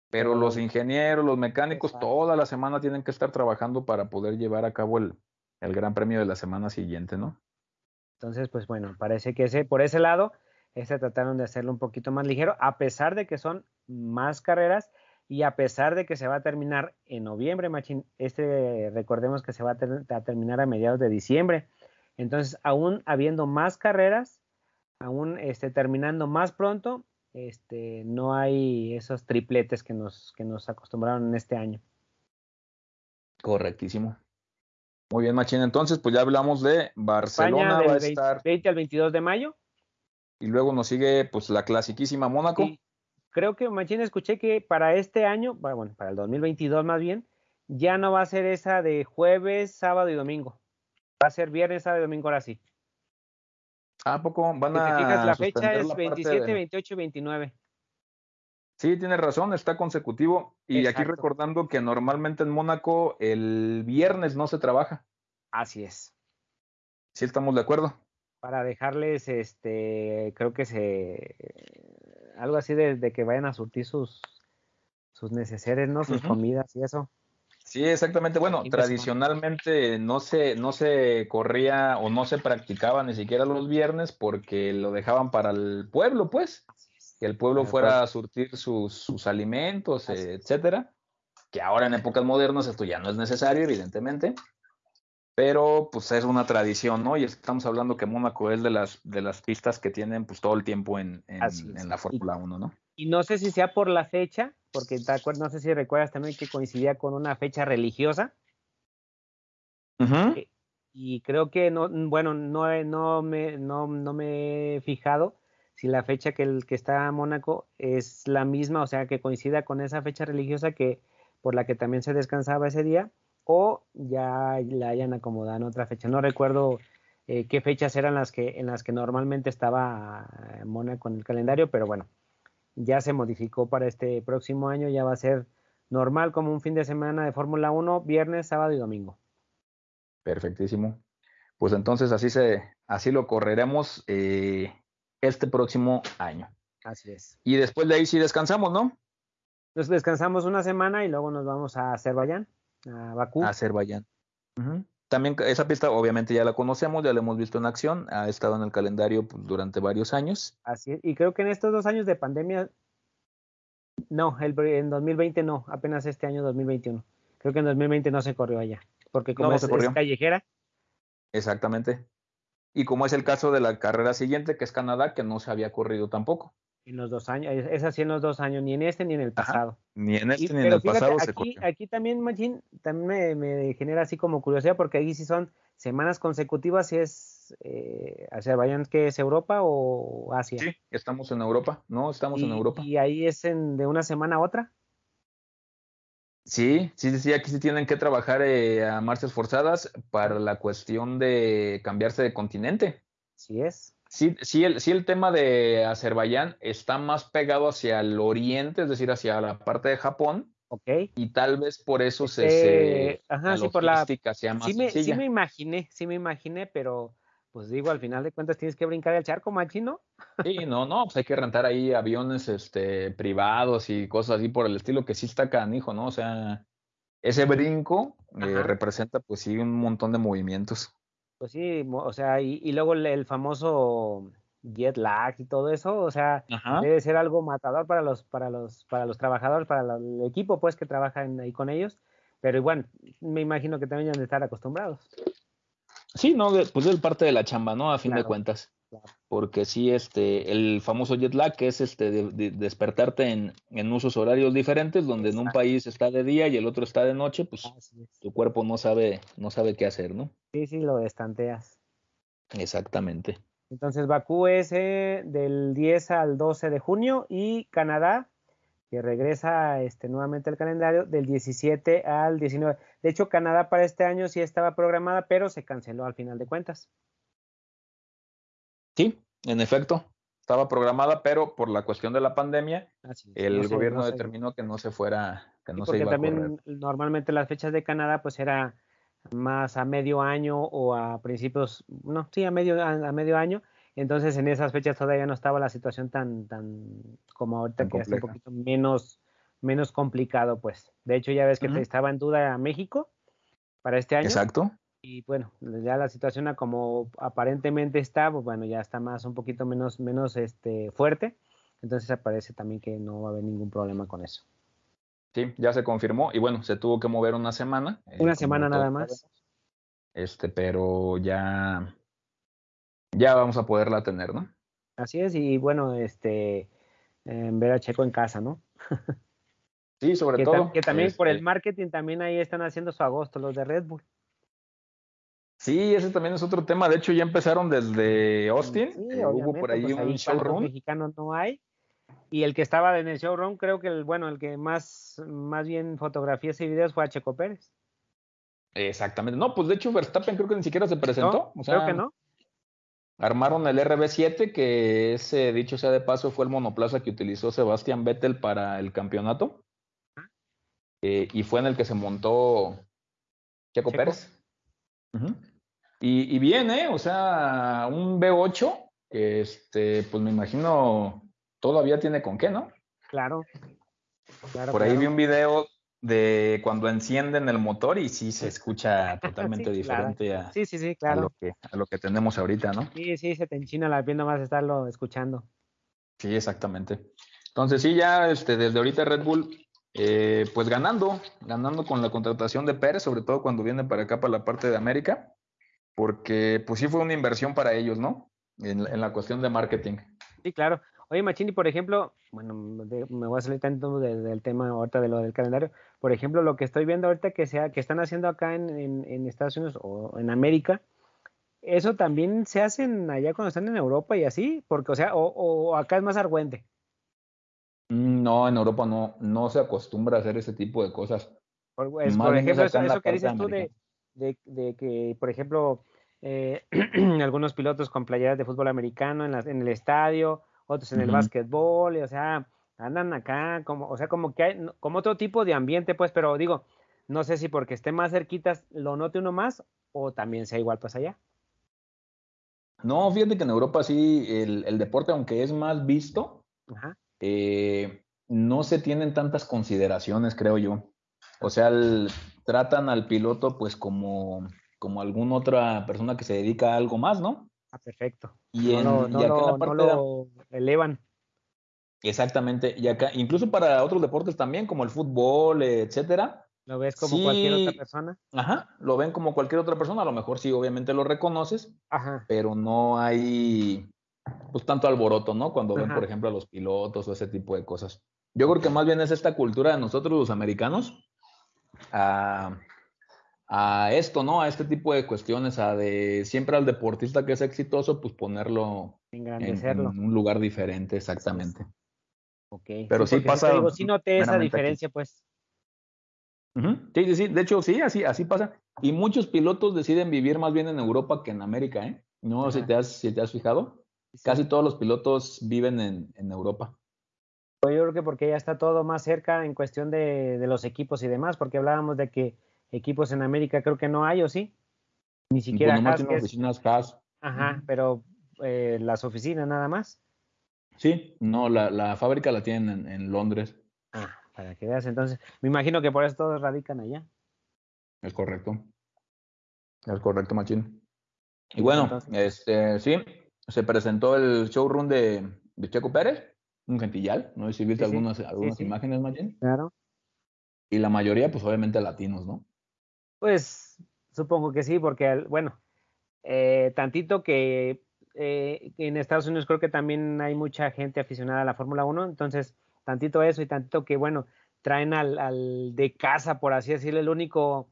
Speaker 1: Pero los ingenieros, los mecánicos, toda la semana tienen que estar trabajando para poder llevar a cabo el, el gran premio de la semana siguiente, ¿no?
Speaker 2: Entonces, pues bueno, parece que ese, por ese lado, este trataron de hacerlo un poquito más ligero, a pesar de que son más carreras y a pesar de que se va a terminar en noviembre, Machín, este recordemos que se va a, terminar a mediados de diciembre. Entonces, aún habiendo más carreras, aún este, terminando más pronto, este, no hay esos tripletes que nos, que nos acostumbraron en este año.
Speaker 1: Correctísimo. Muy bien, Machín. Entonces, pues ya hablamos de Barcelona,
Speaker 2: va a estar 20 al 22 de mayo.
Speaker 1: Y luego nos sigue, pues, la clasiquísima Mónaco.
Speaker 2: Creo que, Machín, escuché que para este año, bueno, para el 2022 más bien, ya no va a ser esa de jueves, sábado y domingo. Va a ser viernes, sábado y domingo ahora sí.
Speaker 1: ¿A poco van
Speaker 2: si
Speaker 1: a.?
Speaker 2: Te fijas, la fecha es 27, 28 y 29.
Speaker 1: Sí, tiene razón, está consecutivo. Y aquí recordando que normalmente en Mónaco el viernes no se trabaja.
Speaker 2: Así es.
Speaker 1: Sí, estamos de acuerdo.
Speaker 2: Para dejarles, este, creo que se. Algo así de, que vayan a surtir sus, sus neceseres, ¿no? Sus comidas y eso.
Speaker 1: Sí, exactamente. Bueno, tradicionalmente no se, no se corría o no se practicaba ni siquiera los viernes porque lo dejaban para el pueblo, pues. Que el pueblo fuera a surtir sus, sus alimentos, etcétera. Que ahora en épocas modernas esto ya no es necesario, evidentemente. Pero pues es una tradición, ¿no? Y estamos hablando que Mónaco es de las, de las pistas que tienen pues todo el tiempo en, en, la Fórmula 1, ¿no?
Speaker 2: Y no sé si sea por la fecha, porque no sé si recuerdas también que coincidía con una fecha religiosa. Eh, y creo que no, bueno, no, no, me, no, no me he fijado si la fecha que, el, que está Mónaco es la misma, o sea, que coincida con esa fecha religiosa que por la que también se descansaba ese día, o ya la hayan acomodado en otra fecha. No recuerdo eh, qué fechas eran las que en las que normalmente estaba Mónaco en el calendario, pero bueno, ya se modificó para este próximo año, ya va a ser normal como un fin de semana de Fórmula 1, viernes, sábado y domingo.
Speaker 1: Perfectísimo. Pues entonces así se, así lo correremos eh, este próximo año.
Speaker 2: Así es.
Speaker 1: Y después de ahí sí descansamos, ¿no?
Speaker 2: Nos descansamos una semana y luego nos vamos a Azerbaiyán, a Bakú.
Speaker 1: A Azerbaiyán. También esa pista obviamente ya la conocemos, ya la hemos visto en acción, ha estado en el calendario pues, durante varios años.
Speaker 2: Así es, y creo que en estos dos años de pandemia, no, el, en 2020 no, apenas este año 2021. Creo que en 2020 no se corrió allá, porque como es, callejera.
Speaker 1: Exactamente. Y como es el caso de la carrera siguiente, que es Canadá, que no se había corrido tampoco.
Speaker 2: En los dos años, es así en los dos años, ni en este ni en el pasado.
Speaker 1: ni en este ni en el pasado se
Speaker 2: corrió. Aquí también, Magin, también me, genera así como curiosidad, porque ahí sí son semanas consecutivas, si es eh, Azerbaiyán, que es Europa o Asia.
Speaker 1: Sí, estamos en Europa, no, estamos en Europa.
Speaker 2: ¿Y ahí es en, de una semana a otra?
Speaker 1: Sí, sí, sí, aquí sí tienen que trabajar eh, a marchas forzadas para la cuestión de cambiarse de continente.
Speaker 2: Sí es.
Speaker 1: Sí, sí, el, sí, el tema de Azerbaiyán está más pegado hacia el oriente, es decir, hacia la parte de Japón.
Speaker 2: Ok.
Speaker 1: Y tal vez por eso se, se
Speaker 2: este, ajá, sí, por la sea más sí me, sí me imaginé, sí me imaginé, pero pues digo, al final de cuentas tienes que brincar el charco, machino.
Speaker 1: Sí, no, no, pues hay que rentar ahí aviones este, privados y cosas así por el estilo que sí está canijo, ¿no? O sea, ese brinco eh, representa pues sí un montón de movimientos.
Speaker 2: Pues sí, o sea, y, luego el, famoso jet lag y todo eso, o sea, debe ser algo matador para los, para los, para los trabajadores, para el equipo pues que trabaja ahí con ellos, pero igual, me imagino que también han de estar acostumbrados.
Speaker 1: Sí, no, pues es parte de la chamba, ¿no? A fin de cuentas. Porque sí, este, el famoso jet lag, que es este de, despertarte en, en, usos horarios diferentes, donde en un país está de día y el otro está de noche, pues tu cuerpo no sabe, no sabe qué hacer, ¿no?
Speaker 2: Sí, sí, lo destanteas.
Speaker 1: Exactamente.
Speaker 2: Entonces Bakú es eh, del 10 al 12 de junio y Canadá, que regresa este, nuevamente al calendario, del 17 al 19. De hecho, Canadá para este año sí estaba programada, pero se canceló al final de cuentas.
Speaker 1: Sí, en efecto, estaba programada, pero por la cuestión de la pandemia, el gobierno determinó que no se fuera, que no se iba también
Speaker 2: normalmente las fechas de Canadá pues era más a medio año o a principios, no, sí, a medio, a, medio año. Entonces en esas fechas todavía no estaba la situación tan, tan como ahorita que es un poquito menos, menos complicado, pues. De hecho, ya ves que estaba en duda México para este año.
Speaker 1: Exacto
Speaker 2: y bueno, ya la situación como aparentemente está, pues bueno, ya está más un poquito menos, menos este, fuerte, entonces aparece también que no va a haber ningún problema con eso.
Speaker 1: Sí, ya se confirmó y bueno, se tuvo que mover una semana.
Speaker 2: Eh, una semana nada más.
Speaker 1: Este, pero ya, ya vamos a poderla tener, ¿no?
Speaker 2: Así es, y bueno, este, ver a Checo en casa, ¿no?
Speaker 1: sí, sobre todo.
Speaker 2: que también por el este marketing también ahí están haciendo su agosto los de Red Bull.
Speaker 1: Sí, ese también es otro tema. De hecho, ya empezaron desde Austin.
Speaker 2: Sí, hubo por ahí pues, un showroom. mexicano no hay. Y el que estaba en el showroom, creo que el, bueno, el que más, más bien fotografías y videos fue a Checo Pérez.
Speaker 1: Exactamente. No, pues de hecho Verstappen creo que ni siquiera se presentó.
Speaker 2: creo que no.
Speaker 1: Armaron el RB7, que ese, dicho sea de paso, fue el monoplaza que utilizó Sebastián Vettel para el campeonato. Eh, y fue en el que se montó Checo, Pérez. Y, y, bien, ¿eh? O sea, un B8, este, pues me imagino todavía tiene con qué, ¿no?
Speaker 2: Claro.
Speaker 1: Por ahí vi un video de cuando encienden el motor y sí se escucha totalmente diferente a,
Speaker 2: sí, sí, sí, claro.
Speaker 1: lo que, a lo que tenemos ahorita, ¿no?
Speaker 2: Sí, sí, se te enchina la piel nomás estarlo escuchando.
Speaker 1: Sí, exactamente. Entonces sí, ya este, desde ahorita Red Bull, eh, pues ganando, ganando con la contratación de Pérez, sobre todo cuando viene para acá, para la parte de América, porque pues sí fue una inversión para ellos, ¿no? En, en la cuestión de marketing.
Speaker 2: Sí, claro. Oye, Machini, por ejemplo, bueno, me voy a salir tanto del tema ahorita de lo del calendario. Por ejemplo, lo que estoy viendo ahorita que sea que están haciendo acá en, Estados Unidos o en América, eso también se hacen allá cuando están en Europa y así, porque, o sea, o, acá es más argüente.
Speaker 1: Mm, no, en Europa no, no se acostumbra a hacer ese tipo de cosas.
Speaker 2: Por, pues, por ejemplo, eso, que dices tú de, de, que, por ejemplo, eh, algunos pilotos con playeras de fútbol americano en, en el estadio, otros en el básquetbol, o sea, andan acá, como, o sea, como que hay, como otro tipo de ambiente, pues, pero digo, no sé si porque esté más cerquitas lo note uno más o también sea igual pues allá.
Speaker 1: No, fíjate que en Europa sí, el, deporte, aunque es más visto, eh, no se tienen tantas consideraciones, creo yo. O sea, tratan al piloto pues como, como alguna otra persona que se dedica a algo más, ¿no?
Speaker 2: Ah, perfecto.
Speaker 1: Y, en,
Speaker 2: no, lo elevan.
Speaker 1: Exactamente. Y acá, incluso para otros deportes también, como el fútbol, etcétera.
Speaker 2: ¿Lo ves como cualquier otra persona?
Speaker 1: Ajá, lo ven como cualquier otra persona. A lo mejor sí, obviamente lo reconoces, ajá. pero no hay pues tanto alboroto, ¿no? Cuando ven, por ejemplo, a los pilotos o ese tipo de cosas. Yo creo que más bien es esta cultura de nosotros los americanos, a, a esto, ¿no? A este tipo de cuestiones, a de siempre al deportista que es exitoso, pues ponerlo en, un lugar diferente, exactamente.
Speaker 2: Ok. Pero sí, pasa. Digo, sí noté esa diferencia, pues.
Speaker 1: Sí, sí, sí. De hecho, sí, así, así pasa. Y muchos pilotos deciden vivir más bien en Europa que en América, ¿eh? No si te has, si te has fijado. Casi todos los pilotos viven en, en Europa.
Speaker 2: Yo creo que porque ya está todo más cerca en cuestión de, de los equipos y demás, porque hablábamos de que equipos en América creo que no hay, ¿o sí? Ni siquiera
Speaker 1: pues oficinas Haas.
Speaker 2: Ajá, pero eh, las oficinas nada más.
Speaker 1: Sí, no, la, la fábrica la tienen en, Londres.
Speaker 2: Ah, para que veas, entonces, me imagino que por eso todos radican allá.
Speaker 1: Es correcto. Es correcto, Machín. Y bueno, este, sí, se presentó el showroom de, de Checo Pérez, un gentillal, ¿no? Si viste algunas, algunas imágenes, Machín.
Speaker 2: Claro.
Speaker 1: Y la mayoría, pues obviamente latinos, ¿no?
Speaker 2: Pues supongo que sí, porque, bueno, eh, tantito que eh, en Estados Unidos creo que también hay mucha gente aficionada a la Fórmula 1, entonces tantito eso y tantito que, bueno, traen al, al, de casa, por así decirlo, el único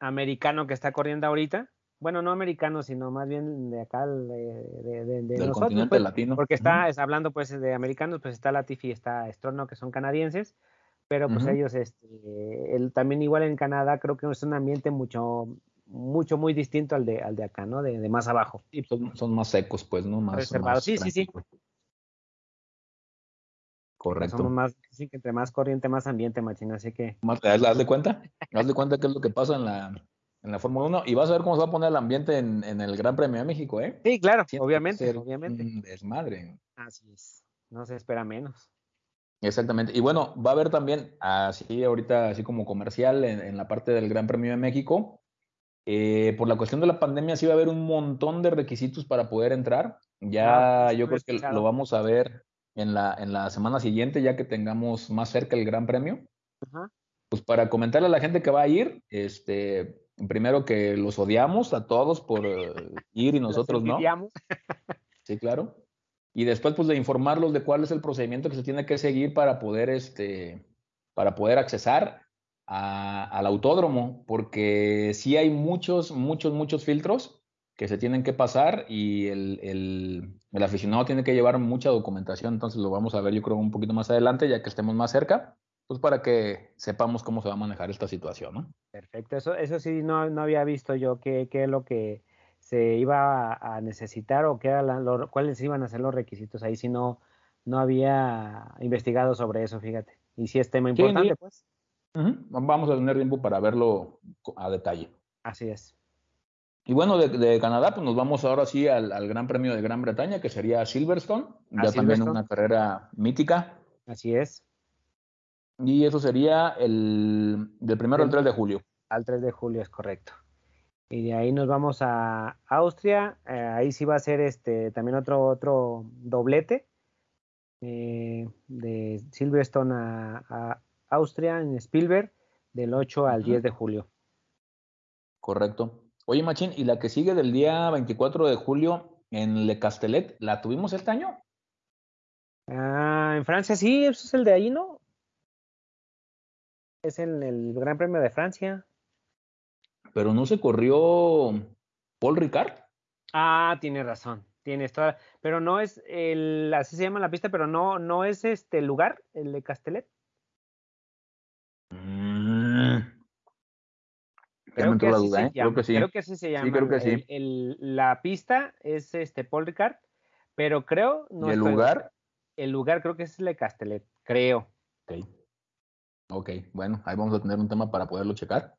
Speaker 2: americano que está corriendo ahorita. Bueno, no americano, sino más bien de acá, de, de, de, nosotros.
Speaker 1: Pues, latino.
Speaker 2: Porque está, hablando pues de americanos, pues está Latifi y está Strono, que son canadienses, pero pues ellos, este, el, también igual en Canadá, creo que es un ambiente mucho, mucho, muy distinto al de, al de acá, ¿no? De, más abajo.
Speaker 1: Y son, son, más secos, pues, ¿no? Más
Speaker 2: reservados. sí, sí, sí.
Speaker 1: Correcto.
Speaker 2: Somos más, sí, que entre más corriente, más ambiente, machina, así que.
Speaker 1: haz de cuenta, haz de cuenta qué es lo que pasa en la, en la Fórmula 1 y vas a ver cómo se va a poner el ambiente en, en el Gran Premio de México, ¿eh?
Speaker 2: Sí, claro, obviamente, obviamente.
Speaker 1: desmadre.
Speaker 2: Así es, no se espera menos.
Speaker 1: Exactamente. Y bueno, va a haber también, así ahorita, así como comercial, en la parte del Gran Premio de México, eh, por la cuestión de la pandemia sí va a haber un montón de requisitos para poder entrar. Ya yo creo que lo vamos a ver en la, en la semana siguiente, ya que tengamos más cerca el Gran Premio. Pues para comentarle a la gente que va a ir, este, primero que los odiamos a todos por eh, ir y nosotros no. sí, claro. Y después pues de informarlos de cuál es el procedimiento que se tiene que seguir para poder, este, para poder accesar al autódromo, porque sí hay muchos, muchos, muchos filtros que se tienen que pasar y el, el, aficionado tiene que llevar mucha documentación, entonces lo vamos a ver yo creo un poquito más adelante, ya que estemos más cerca, pues para que sepamos cómo se va a manejar esta situación, ¿no?
Speaker 2: Perfecto, eso, eso sí no, no había visto yo qué, qué es lo que se iba a, necesitar o qué era cuáles iban a ser los requisitos, ahí sí no, no había investigado sobre eso, fíjate, y si es tema importante, pues.
Speaker 1: Vamos a tener tiempo para verlo a detalle.
Speaker 2: Así es.
Speaker 1: Y bueno, de, Canadá, pues nos vamos ahora sí al, Gran Premio de Gran Bretaña, que sería Silverstone, ya también una carrera mítica.
Speaker 2: Así es.
Speaker 1: Y eso sería el del primero al 3 de julio.
Speaker 2: Al 3 de julio es correcto. Y de ahí nos vamos a Austria. Eh, ahí sí va a ser este también otro, otro doblete eh, de Silverstone a, Austria en Spielberg del 8 al 10 de julio.
Speaker 1: Correcto. Oye, Machín, ¿y la que sigue del día 24 de julio en Le Castellet, la tuvimos este año?
Speaker 2: Ah, en Francia sí, eso es el de ahí, ¿no? Es en el Gran Premio de Francia.
Speaker 1: Pero no se corrió Paul Ricard.
Speaker 2: Ah, tiene razón. Tiene toda, pero no es el, así se llama la pista, pero no, no es este lugar, el de Castellet. Creo que, duda, ¿eh? creo que, sí. creo que así se llama.
Speaker 1: Sí, creo que sí.
Speaker 2: la pista es este Paul Ricard, pero creo.
Speaker 1: No el lugar?
Speaker 2: El lugar creo que es Le Castellet, creo.
Speaker 1: Ok. Ok, bueno, ahí vamos a tener un tema para poderlo checar.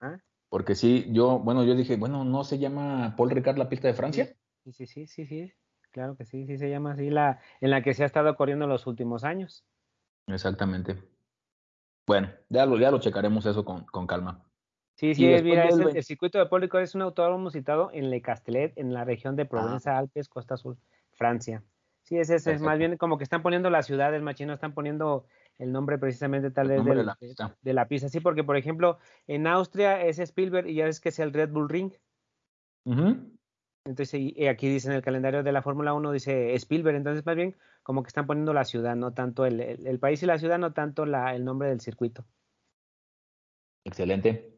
Speaker 1: ¿Ah? Porque sí, yo, bueno, yo dije, bueno, ¿no se llama Paul Ricard la pista de Francia?
Speaker 2: Sí, sí, sí, sí, sí. Claro que sí, sí se llama así, la, en la que se ha estado corriendo los últimos años.
Speaker 1: Exactamente. Bueno, ya lo, ya lo checaremos eso con, con calma.
Speaker 2: Sí, sí, mira, el, circuito de Pólico es un autódromo citado en Le Castellet, en la región de ah. Provenza, Alpes, Costa Azul, Francia. Sí, ese es, más bien como que están poniendo la ciudad del machino, están poniendo el nombre precisamente tal vez de, la de, la pista. Sí, porque por ejemplo, en Austria es Spielberg y ya ves que es el Red Bull Ring. Entonces, y aquí dice en el calendario de la Fórmula 1, dice Spielberg, entonces más bien como que están poniendo la ciudad, no tanto el, el, país y la ciudad, no tanto la, el nombre del circuito.
Speaker 1: Excelente.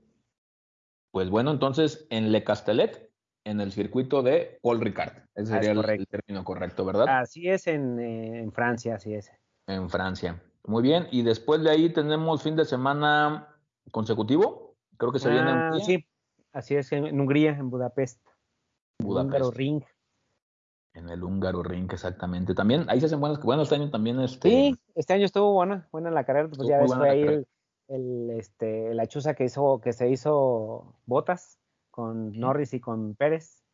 Speaker 1: Pues bueno, entonces en Le Castellet, en el circuito de Paul Ricard. Ese sería el, término correcto, ¿verdad?
Speaker 2: Así es en, eh, en, Francia, así es.
Speaker 1: En Francia. Muy bien. Y después de ahí tenemos fin de semana consecutivo. Creo que se viene
Speaker 2: en ah, Sí, así es, en, Hungría, en Budapest. Budapest. Húngaro Ring.
Speaker 1: En el Húngaro Ring, exactamente. También, ahí se hacen buenas, bueno, este año también este.
Speaker 2: Sí, este año estuvo buena, buena la carrera, pues ya ves, fue ahí el, el, este, la chuza que hizo, que se hizo Botas con Norris y con Pérez.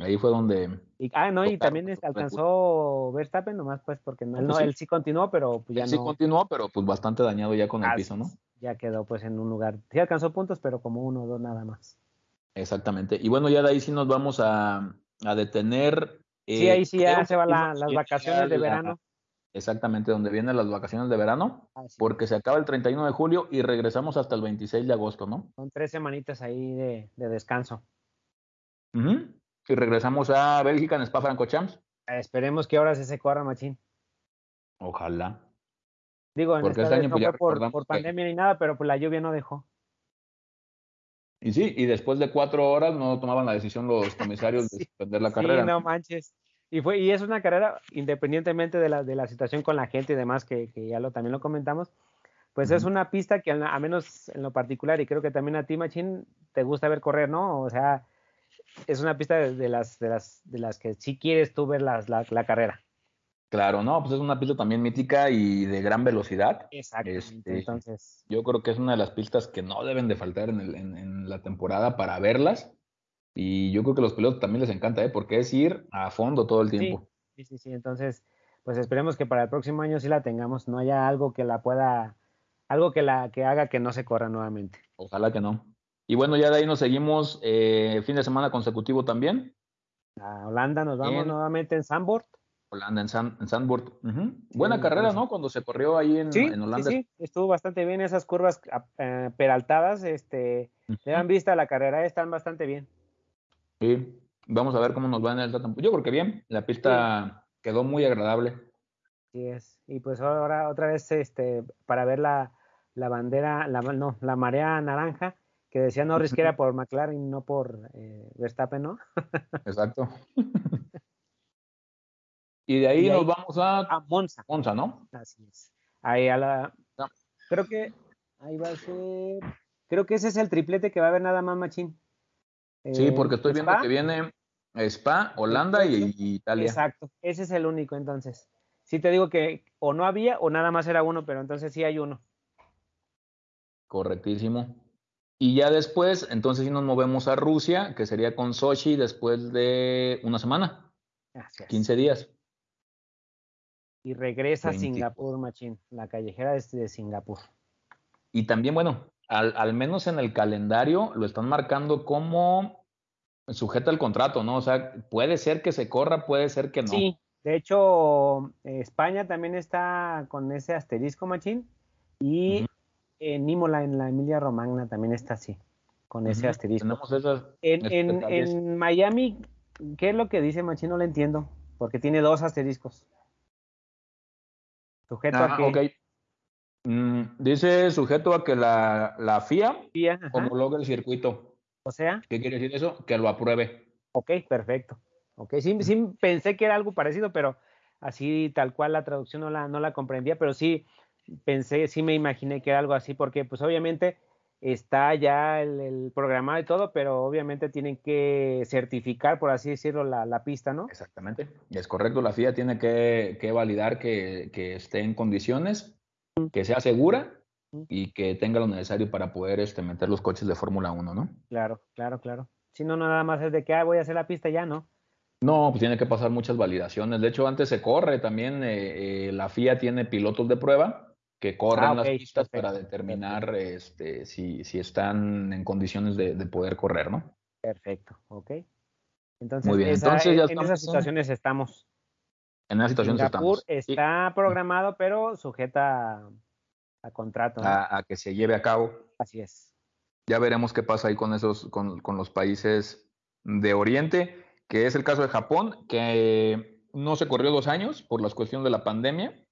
Speaker 1: Ahí fue donde.
Speaker 2: ah, no, y también alcanzó Verstappen, nomás pues porque no, pues él sí continuó, pero pues ya
Speaker 1: sí continuó, pero pues bastante dañado ya con el piso, ¿no?
Speaker 2: Ya quedó pues en un lugar. Sí alcanzó puntos, pero como uno o dos nada más.
Speaker 1: Exactamente. Y bueno, ya de ahí sí nos vamos a, a detener.
Speaker 2: sí, ahí sí ya se van las vacaciones de verano.
Speaker 1: Exactamente, donde vienen las vacaciones de verano, porque se acaba el 31 de julio y regresamos hasta el 26 de agosto, ¿no?
Speaker 2: Son tres semanitas ahí de, descanso.
Speaker 1: Y regresamos a Bélgica en Spa Francorchamps.
Speaker 2: Esperemos que ahora se corra, machín.
Speaker 1: Ojalá.
Speaker 2: Digo, en porque este año no pues, fue por, pandemia ni nada, pero pues la lluvia no dejó.
Speaker 1: Y sí, y después de cuatro horas no tomaban la decisión los comisarios de suspender la carrera.
Speaker 2: Sí, no manches. Y, fue, y es una carrera, independientemente de la, de la situación con la gente y demás, que, que ya lo, también lo comentamos, pues es una pista que a, menos en lo particular, y creo que también a ti, Machín, te gusta ver correr, ¿no? O sea, es una pista de, las, de, las, de las que sí quieres tú ver la, la, carrera.
Speaker 1: Claro, no, pues es una pista también mítica y de gran velocidad.
Speaker 2: Exacto. Este, entonces,
Speaker 1: yo creo que es una de las pistas que no deben de faltar en, el, en, en la temporada para verlas. Y yo creo que a los pilotos también les encanta, ¿eh? Porque es ir a fondo todo el tiempo.
Speaker 2: Sí, sí, sí. Entonces, pues esperemos que para el próximo año sí la tengamos, no haya algo que la pueda, algo que la que haga que no se corra nuevamente.
Speaker 1: Ojalá que no. Y bueno, ya de ahí nos seguimos eh, fin de semana consecutivo también.
Speaker 2: A Holanda nos vamos nuevamente en Sandboard.
Speaker 1: Holanda en, San, en. Buena carrera, ¿no? Cuando se corrió ahí en, en Holanda.
Speaker 2: Sí, sí, estuvo bastante bien esas curvas eh, peraltadas, este, le dan vista a la carrera, están bastante bien.
Speaker 1: Sí, vamos a ver cómo nos va en el temporada. Yo creo que bien, la pista quedó muy agradable.
Speaker 2: Sí es. Y pues ahora otra vez este para ver la, la bandera, la, no, la marea naranja, que decía Norris que era por McLaren, no por eh, Verstappen, ¿no?
Speaker 1: Exacto. y de ahí, nos vamos a,
Speaker 2: a Monza.
Speaker 1: Monza, ¿no?
Speaker 2: Así es. Ahí a la. Creo que ahí va a ser. Creo que ese es el triplete que va a haber nada más, Machín.
Speaker 1: sí, porque estoy viendo que viene Spa, Holanda y, Italia.
Speaker 2: Exacto, ese es el único entonces. Sí te digo que o no había o nada más era uno, pero entonces sí hay uno.
Speaker 1: Correctísimo. Y ya después, entonces sí nos movemos a Rusia, que sería con Sochi después de una semana. Así 15 días.
Speaker 2: Y regresa a Singapur, Machín, la callejera de, Singapur.
Speaker 1: Y también, bueno, al, al, menos en el calendario lo están marcando como sujeta al contrato, ¿no? O sea, puede ser que se corra, puede ser que no.
Speaker 2: Sí, de hecho, España también está con ese asterisco, Machín, y en Imola, en la Emilia Romagna, también está así, con ese asterisco. en, en, Miami, ¿qué es lo que dice Machín? No lo entiendo, porque tiene dos asteriscos.
Speaker 1: Sujeto a que... Mm, dice sujeto a que la, la FIA, FIA homologue el circuito.
Speaker 2: O sea.
Speaker 1: ¿Qué quiere decir eso? Que lo apruebe.
Speaker 2: Ok, perfecto. Ok, sí, sí pensé que era algo parecido, pero así tal cual la traducción no la, no la comprendía, pero sí pensé, sí me imaginé que era algo así, porque pues obviamente está ya el, programa y todo, pero obviamente tienen que certificar, por así decirlo, la, pista, ¿no?
Speaker 1: Exactamente, es correcto, la FIA tiene que, validar que, que, esté en condiciones, que sea segura y que tenga lo necesario para poder este, meter los coches de Fórmula 1, ¿no?
Speaker 2: Claro, claro, claro. Si no, nada más es de que ah, voy a hacer la pista ya, ¿no?
Speaker 1: No, pues tiene que pasar muchas validaciones. De hecho, antes se corre también, eh, eh, la FIA tiene pilotos de prueba que corren ah, las pistas para determinar este, si, si, están en condiciones de, poder correr, ¿no?
Speaker 2: Perfecto, ok. Entonces, Muy bien. Entonces ya en esas situaciones estamos.
Speaker 1: En esas situaciones estamos.
Speaker 2: está programado, pero sujeta a contrato.
Speaker 1: A, que se lleve a cabo.
Speaker 2: Así es.
Speaker 1: Ya veremos qué pasa ahí con esos, con, los países de Oriente, que es el caso de Japón, que no se corrió dos años por las cuestiones de la pandemia.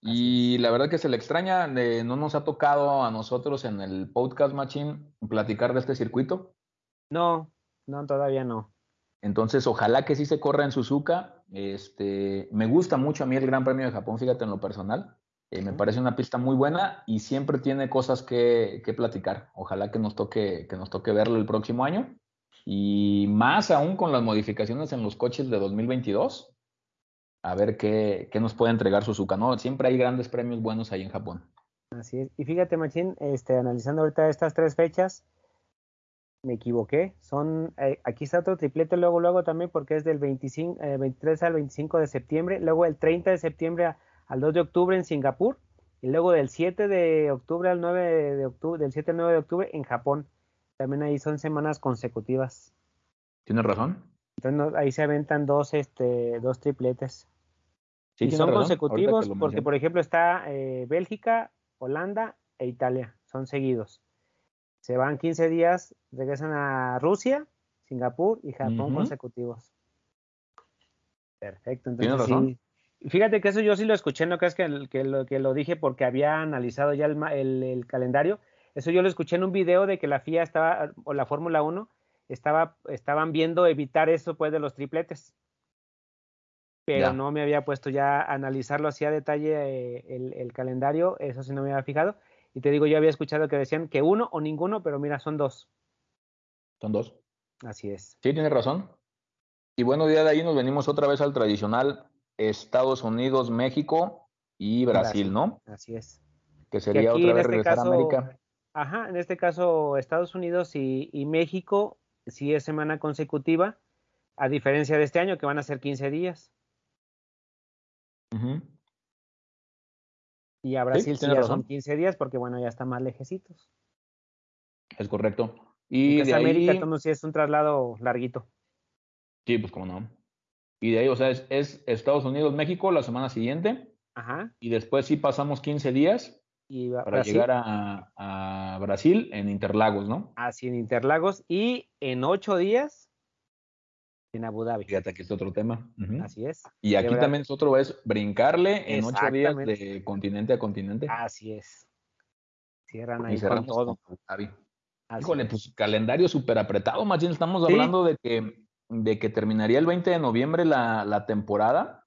Speaker 1: Y la verdad que se le extraña, no nos ha tocado a nosotros en el podcast Machine platicar de este circuito.
Speaker 2: No, no, todavía no.
Speaker 1: Entonces, ojalá que sí se corra en Suzuka. Este, me gusta mucho a mí el Gran Premio de Japón, fíjate en lo personal. Eh, me parece una pista muy buena y siempre tiene cosas que, platicar. Ojalá que nos toque, que nos toque verlo el próximo año. Y más aún con las modificaciones en los coches de 2022. A ver qué, nos puede entregar Suzuka. ¿no? Siempre hay grandes premios buenos ahí en Japón.
Speaker 2: Así es. Y fíjate, Machín, este, analizando ahorita estas tres fechas, me equivoqué. Son, eh, aquí está otro triplete luego, luego también, porque es del 25, 23 eh, al 25 de septiembre. Luego el 30 de septiembre al 2 de octubre en Singapur y luego del 7 de octubre al 9 de octubre, del 7 al 9 de octubre en Japón. También ahí son semanas consecutivas.
Speaker 1: ¿Tienes razón?
Speaker 2: Entonces ahí se aventan dos, este, dos tripletes. Y son consecutivos porque, por ejemplo, está eh, Bélgica, Holanda e Italia. Son seguidos. Se van 15 días, regresan a Rusia, Singapur y Japón consecutivos. Perfecto. Entonces, ¿Tienes razón? Fíjate que eso yo sí lo escuché, no crees que, que, lo, que lo dije porque había analizado ya el, calendario. Eso yo lo escuché en un video de que la FIA estaba, o la Fórmula 1, estaba, estaban viendo evitar eso pues de los tripletes. Pero no me había puesto ya a analizarlo así a detalle eh, el, calendario, eso sí no me había fijado. Y te digo, yo había escuchado que decían que uno o ninguno, pero mira, son dos.
Speaker 1: Son dos.
Speaker 2: Así es.
Speaker 1: Sí, tienes razón. Y bueno, día de ahí nos venimos otra vez al tradicional Estados Unidos, México y Brasil, ¿no?
Speaker 2: Así es.
Speaker 1: Que sería otra vez este regresar a América.
Speaker 2: Ajá, en este caso Estados Unidos y, México sí es semana consecutiva, a diferencia de este año que van a ser 15 días. Y a Brasil sí, ya son 15 días porque bueno, ya está más lejecitos.
Speaker 1: Es correcto. Y
Speaker 2: de América entonces sí es un traslado larguito.
Speaker 1: Sí, pues como no. Y de ahí, o sea, es, Estados Unidos, México la semana siguiente.
Speaker 2: Ajá.
Speaker 1: Y después sí pasamos 15 días y para llegar a, Brasil en Interlagos, ¿no?
Speaker 2: Así en Interlagos. Y en ocho días en Abu Dhabi.
Speaker 1: Fíjate que es otro tema.
Speaker 2: Así es.
Speaker 1: Y aquí también es otro, es brincarle en ocho días de continente a continente.
Speaker 2: Así es. Cierran ahí con todo.
Speaker 1: Híjole, pues calendario súper apretado, más bien estamos hablando de que, de que terminaría el 20 de noviembre la, la temporada,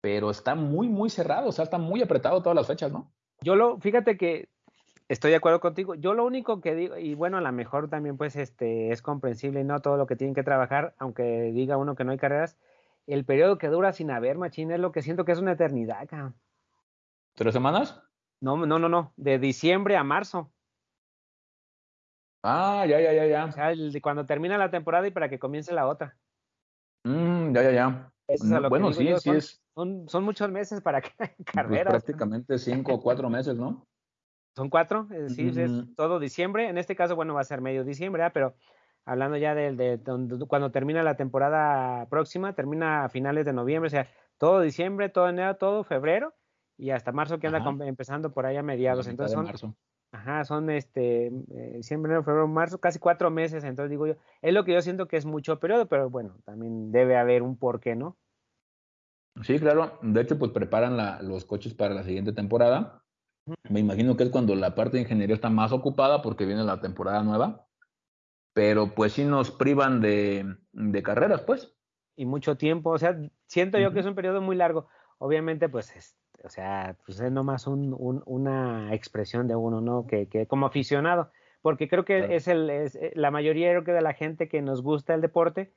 Speaker 1: pero está muy, muy cerrado, o sea, está muy apretado todas las fechas, ¿no?
Speaker 2: Yo lo, fíjate que estoy de acuerdo contigo. Yo lo único que digo, y bueno, a lo mejor también pues este es comprensible y no todo lo que tienen que trabajar, aunque diga uno que no hay carreras, el periodo que dura sin haber machín es lo que siento que es una eternidad.
Speaker 1: ¿Tres semanas?
Speaker 2: No, no, no, no, de diciembre a marzo.
Speaker 1: Ah, ya, ya, ya, ya.
Speaker 2: O sea, cuando termina la temporada y para que comience la otra.
Speaker 1: Mm, ya, ya, ya. bueno, sí, sí es.
Speaker 2: Son, son muchos meses para que
Speaker 1: pues
Speaker 2: carreras.
Speaker 1: prácticamente cinco o cuatro meses, ¿no?
Speaker 2: Son cuatro, es decir, es todo diciembre. En este caso, bueno, va a ser medio diciembre, ¿eh? pero hablando ya de, de, cuando termina la temporada próxima, termina a finales de noviembre, o sea, todo diciembre, todo enero, todo febrero y hasta marzo que anda empezando por ahí a mediados. Entonces son, ajá, son este eh, diciembre, enero, febrero, marzo, casi cuatro meses. Entonces digo yo, es lo que yo siento que es mucho periodo, pero bueno, también debe haber un porqué, ¿no?
Speaker 1: Sí, claro. De hecho, pues preparan la, los coches para la siguiente temporada me imagino que es cuando la parte de ingeniería está más ocupada porque viene la temporada nueva, pero pues sí nos privan de, de carreras, pues.
Speaker 2: Y mucho tiempo, o sea, siento yo que es un periodo muy largo. Obviamente, pues, es, o sea, pues es nomás un, un, una expresión de uno, ¿no? Que, que como aficionado, porque creo que es el, es, eh, la mayoría creo que de la gente que nos gusta el deporte,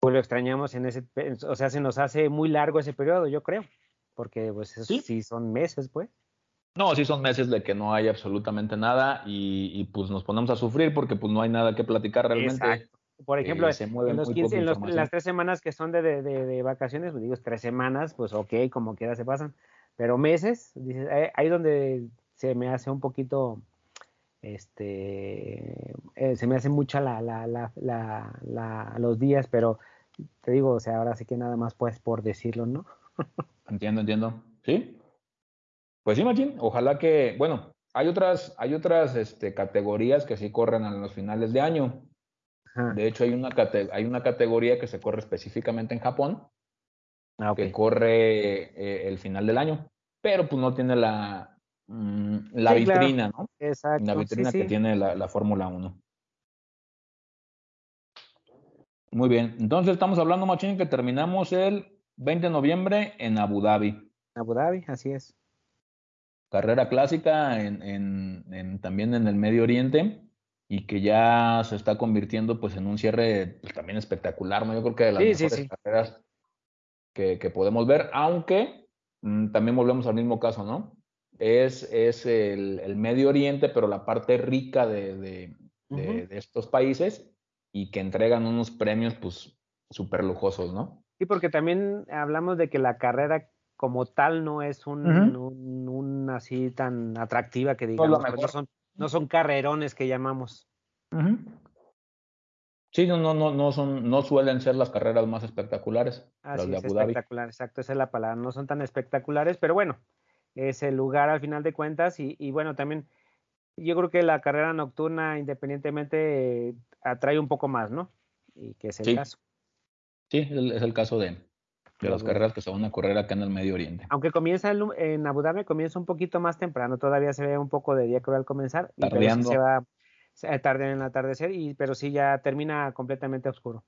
Speaker 2: pues lo extrañamos en ese, o sea, se nos hace muy largo ese periodo, yo creo, porque pues ¿Sí? sí son meses, pues.
Speaker 1: No, sí son meses de que no hay absolutamente nada y, pues nos ponemos a sufrir porque pues no hay nada que platicar realmente.
Speaker 2: Por ejemplo, eh, en, los 15, en, las tres semanas que son de, de, de, vacaciones, pues digo, tres semanas, pues ok, como quiera se pasan, pero meses, dices, eh, ahí donde se me hace un poquito, este, eh, se me hace mucha la, la, la, la, los días, pero te digo, o sea, ahora sí que nada más pues por decirlo, ¿no?
Speaker 1: entiendo, entiendo, ¿sí? Pues sí, Machín, ojalá que, bueno, hay otras, hay otras este, categorías que sí corren en los finales de año. De hecho, hay una, hay una categoría que se corre específicamente en Japón, ah, que corre eh, el final del año, pero pues no tiene la, mm, la vitrina, ¿no?
Speaker 2: Exacto.
Speaker 1: La vitrina que tiene la, la Fórmula 1. Muy bien, entonces estamos hablando, Machín, que terminamos el 20 de noviembre en Abu Dhabi.
Speaker 2: Abu Dhabi, así es
Speaker 1: carrera clásica en, en, también en el Medio Oriente y que ya se está convirtiendo pues en un cierre pues, también espectacular, ¿no? Yo creo que de las mejores carreras que, que, podemos ver, aunque mm, también volvemos al mismo caso, ¿no? Es, es el, el Medio Oriente, pero la parte rica de, de, de, de, estos países y que entregan unos premios pues súper lujosos, ¿no?
Speaker 2: Sí, porque también hablamos de que la carrera como tal no es un, un, así tan atractiva que digamos, pues, no, son, no son carrerones que llamamos.
Speaker 1: Sí, no, no, no, son, no suelen ser las carreras más espectaculares.
Speaker 2: las de Abu Dhabi. espectacular, exacto, esa es la palabra. No son tan espectaculares, pero bueno, es el lugar al final de cuentas y, y bueno, también yo creo que la carrera nocturna independientemente atrae un poco más, ¿no? Y que es el caso.
Speaker 1: Sí, es el caso de, de las carreras que se van a correr acá en el Medio Oriente.
Speaker 2: Aunque comienza en Abu Dhabi, comienza un poquito más temprano, todavía se ve un poco de día que al comenzar, y pero se va tarde en el atardecer, y, pero sí ya termina completamente oscuro.